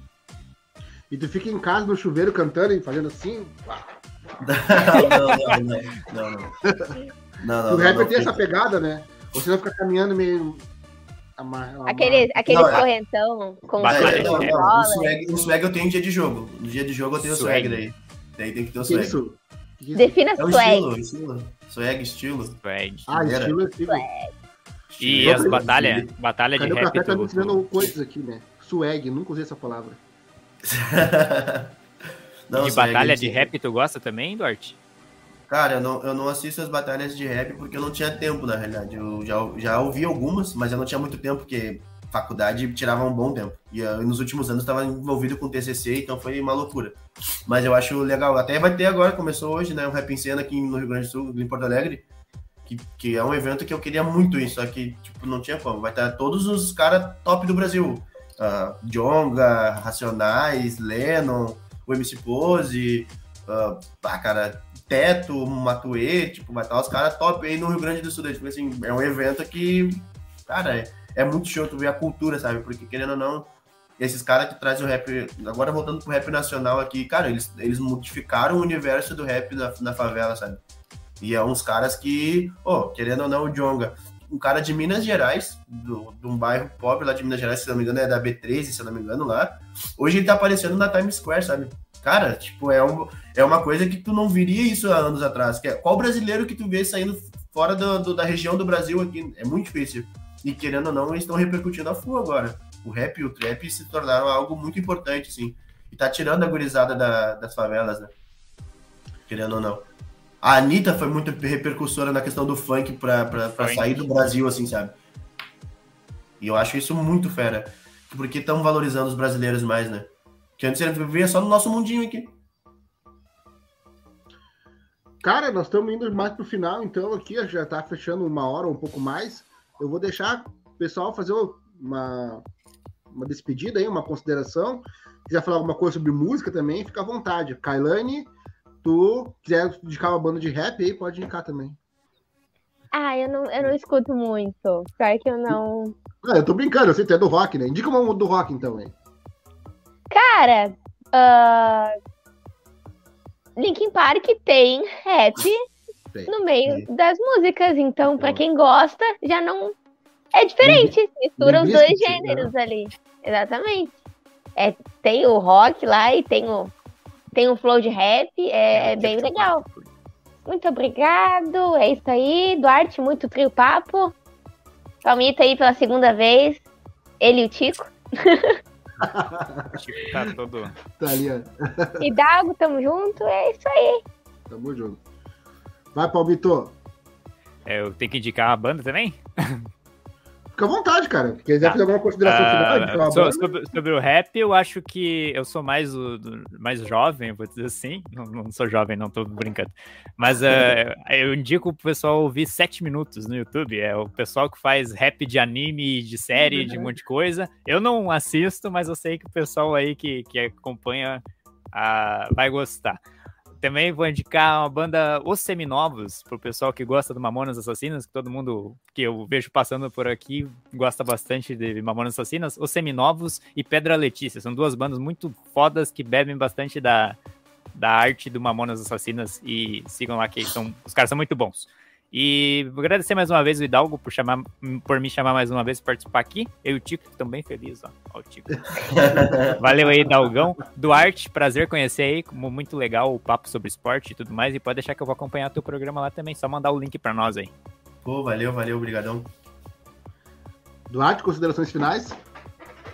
E tu fica em casa no chuveiro cantando e fazendo assim. não, não, não, não, não. Não, não, rapper tem essa pegada, né? Ou você vai ficar caminhando meio. Aquele, aquele Não, é- correntão com Batalha É, de não, rap. não, o, swag, o swag eu tenho em dia de jogo. No dia de jogo eu tenho o swag Swag. daí. Daí tem que ter o swag. isso? Defina É o swag. estilo, estilo. Swag, estilo. Swag. Ah, estilo é estilo. E as batalhas batalha de rap café tá me do, ensinando coisas aqui, né? Swag, nunca usei essa palavra. Não, de swag, batalha de rap tu gosta também, Duarte? Cara, eu não, eu não assisto as batalhas de rap porque eu não tinha tempo, na realidade. Eu já, já ouvi algumas, mas eu não tinha muito tempo, porque faculdade tirava um bom tempo. E eu, nos últimos anos estava envolvido com TCC, então foi uma loucura. Mas eu acho legal. Até vai ter agora, começou hoje, né? Um Rap em Cena aqui no Rio Grande do Sul, em Porto Alegre. Que, que é um evento que eu queria muito isso, só que tipo, não tinha como. Vai estar todos os caras top do Brasil. Uh, Jonga, Racionais, Lennon, o MC Pose, uh, cara, Teto, Matue, tipo, vai estar os caras top aí no Rio Grande do Sul. Tipo assim, é um evento que, cara, é, é muito show tu ver a cultura, sabe? Porque querendo ou não, esses caras que trazem o rap, agora voltando pro rap nacional aqui, cara, eles, eles modificaram o universo do rap na, na favela, sabe? E é uns caras que, oh, querendo ou não, o Jonga, um cara de Minas Gerais, do, de um bairro pobre lá de Minas Gerais, se não me engano, é da B13, se não me engano, lá. Hoje ele tá aparecendo na Times Square, sabe? Cara, tipo, é, um, é uma coisa que tu não viria isso há anos atrás. Que é, qual brasileiro que tu vê saindo fora do, do, da região do Brasil aqui? É muito difícil. E querendo ou não, eles estão repercutindo a full agora. O rap e o trap se tornaram algo muito importante, sim. E tá tirando a gurizada da, das favelas, né? Querendo ou não. A Anitta foi muito repercussora na questão do funk pra, pra, pra sair do Brasil, assim, sabe? E eu acho isso muito fera. Porque estão valorizando os brasileiros mais, né? Que antes ele vivia só no nosso mundinho aqui. Cara, nós estamos indo mais pro final, então aqui já tá fechando uma hora ou um pouco mais. Eu vou deixar o pessoal fazer uma, uma despedida aí, uma consideração. Se quiser falar alguma coisa sobre música também, fica à vontade. Kailane, tu quiser indicar uma banda de rap aí, pode indicar também. Ah, eu não, eu não escuto muito. Pior que eu não. Ah, eu tô brincando, eu sei que tu é do rock, né? Indica uma do rock então, hein? Cara, uh... Linkin Park tem rap no meio das músicas, então para quem gosta já não é diferente, mistura os dois gêneros né? ali. Exatamente. É, tem o rock lá e tem o tem o flow de rap, é, é bem legal. Muito obrigado, é isso aí. Duarte, muito trio papo. Palmita aí pela segunda vez. Ele e o Tico. Chico tá todo. Tá ali, ó. Hidalgo, tamo junto, é isso aí. Tamo junto. Vai, Palmito. É, eu tenho que indicar uma banda também? Fica à vontade, cara. Se quiser fazer alguma consideração uh, final, so, sobre, sobre, o rap, eu acho que eu sou mais, o, mais jovem, vou dizer assim. Não, não sou jovem, não tô brincando. Mas uh, eu indico o pessoal ouvir 7 minutos no YouTube. É o pessoal que faz rap de anime, de série, de um monte de coisa. Eu não assisto, mas eu sei que o pessoal aí que, que acompanha uh, vai gostar. Também vou indicar uma banda Os Seminovos, pro pessoal que gosta do Mamonas Assassinas, que todo mundo que eu vejo passando por aqui gosta bastante de Mamonas Assassinas. Os Seminovos e Pedra Letícia. São duas bandas muito fodas que bebem bastante da, da arte do Mamonas Assassinas e sigam lá que são, os caras são muito bons. E vou agradecer mais uma vez o Hidalgo por, chamar, por me chamar mais uma vez para participar aqui. Eu e o Tico, estão bem felizes, ó. ó o Tico. Valeu aí, Hidalgão. Duarte, prazer conhecer aí. Muito legal o papo sobre esporte e tudo mais. E pode deixar que eu vou acompanhar teu programa lá também. Só mandar o link para nós aí. Pô, valeu, valeu, obrigadão. Duarte, considerações finais?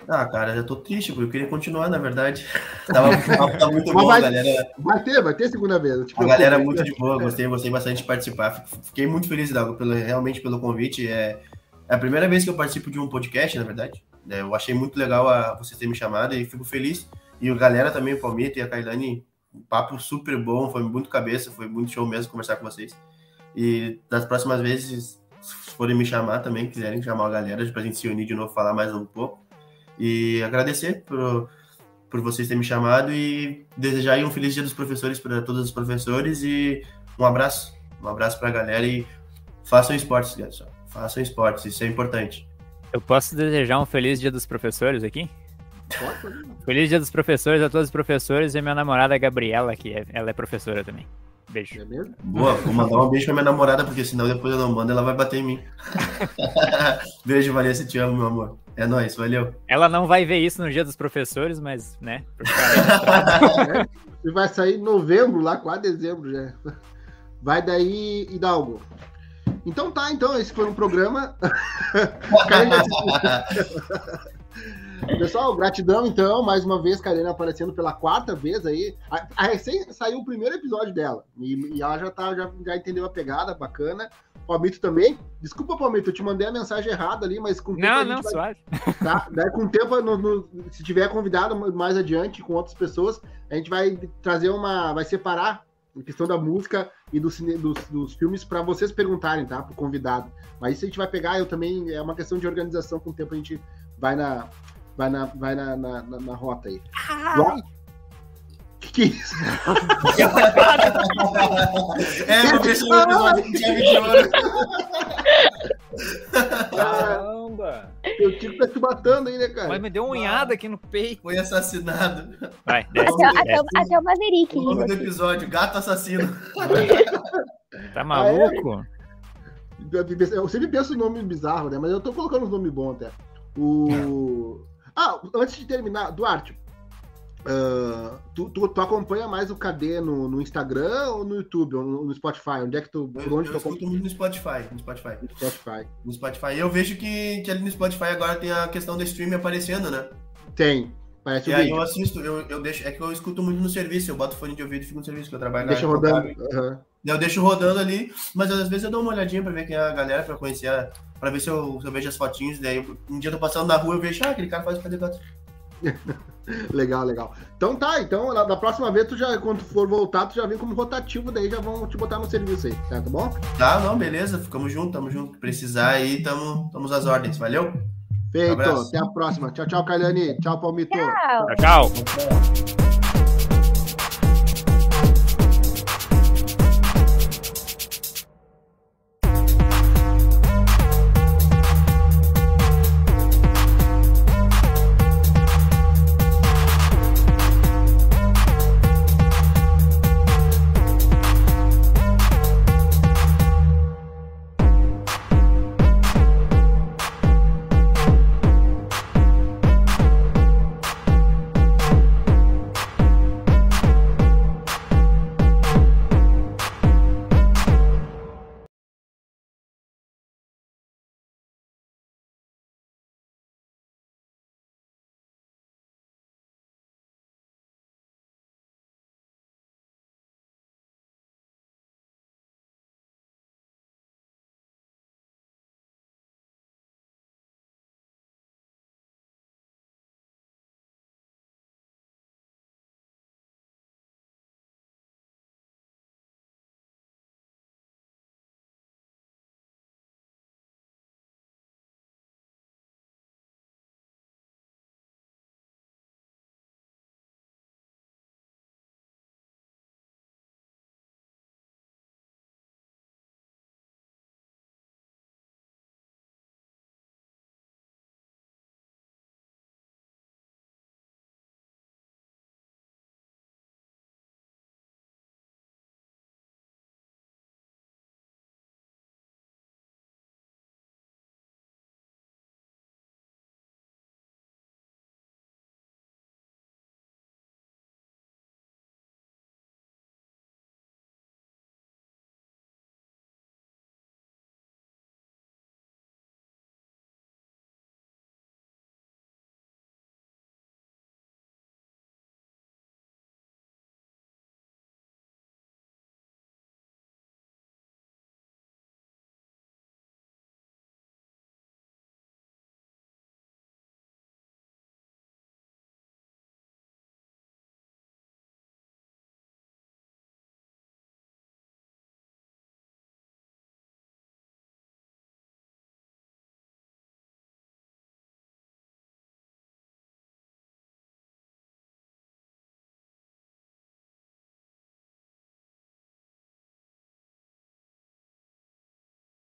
Ah, cara, já tô triste, porque eu queria continuar, na verdade. Tava, tava muito bom, vai, galera. Vai ter, vai ter segunda vez. A galera é muito de boa, gostei, gostei bastante de participar. Fiquei muito feliz, Dago, pelo, realmente pelo convite. É, é a primeira vez que eu participo de um podcast, na verdade. É, eu achei muito legal a, vocês terem me chamado e fico feliz. E a galera também, o Palmito e a Kailane, um papo super bom, foi muito cabeça, foi muito show mesmo conversar com vocês. E das próximas vezes, se forem me chamar também, quiserem chamar a galera pra gente se unir de novo, falar mais um pouco e agradecer por, por vocês terem me chamado e desejar um feliz dia dos professores para todos os professores e um abraço, um abraço para a galera e façam esportes, galera. Façam esportes, isso é importante. Eu posso desejar um feliz dia dos professores aqui? Feliz dia dos professores a todos os professores e minha namorada Gabriela, que é, ela é professora também. Beijo. É mesmo? Boa, vou mandar um beijo pra minha namorada, porque senão depois eu não mando, ela vai bater em mim. beijo, Vanessa, te amo, meu amor. É nóis, valeu. Ela não vai ver isso no dia dos professores, mas, né? vai sair em novembro, lá, quase dezembro já. Vai daí, Hidalgo. Então tá, então, esse foi um programa. Pessoal, gratidão então, mais uma vez, Karina aparecendo pela quarta vez aí. A, a recém saiu o primeiro episódio dela. E, e ela já, tá, já, já entendeu a pegada, bacana. Palmito também. Desculpa, Palmito, eu te mandei a mensagem errada ali, mas com o tempo Não, não, vai- suave. Tá? Daí com o tempo, no- no- se tiver convidado mais adiante com outras pessoas, a gente vai trazer uma. Vai separar a questão da música e do cine- dos, dos filmes para vocês perguntarem, tá? Pro convidado. Mas isso a gente vai pegar, eu também. É uma questão de organização, com o tempo a gente vai na. Vai na, vai na, na, na- na rota aí. Ai. Que que é isso? É, no terceiro episódio com chave de ouro. Caramba! Teu tio tá te matando aí, né, cara? Mas me deu uma unhada aqui no peito. Foi assassinado. Vai, desce, Até, até, desce. o- até o Maverick. O nome do episódio, Gato Assassino. Tá maluco? Eu sempre penso em nome bizarro, né? Mas eu tô colocando uns nomes bons até. O. Ah, antes de terminar, Duarte. ah, tu, tu, tu acompanha mais o KD no, no Instagram ou no YouTube ou no, Spotify? Onde é que tu. Por Eu, onde eu tu escuto muito no Spotify. No Spotify. No Spotify. No Spotify. Eu vejo que, que ali no Spotify agora tem a questão do stream aparecendo, né? Tem. Parece E o aí vídeo. eu assisto, eu, eu deixo. É que eu escuto muito no serviço, eu boto fone de ouvido e fico no serviço, que eu trabalho Deixa rodando. Aham. Eu deixo rodando ali, mas às vezes eu dou uma olhadinha pra ver quem é a galera, pra conhecer, a- pra ver se eu, se eu vejo as fotinhos. Daí eu- um dia eu tô passando na rua eu vejo, ah, aquele cara faz o cadê gato? Legal, legal. Então tá, então na, na próxima vez, tu já, quando for voltar, tu já vem como rotativo, daí já vão te botar no serviço aí, tá, tá bom? Tá, não, beleza, ficamos juntos, tamo junto. Precisar aí, tamo, tamo às ordens, valeu? Feito. Abraço. Até a próxima. Tchau, tchau, Kailiane. Tchau, Palmito. Tchau. Tchau, tchau.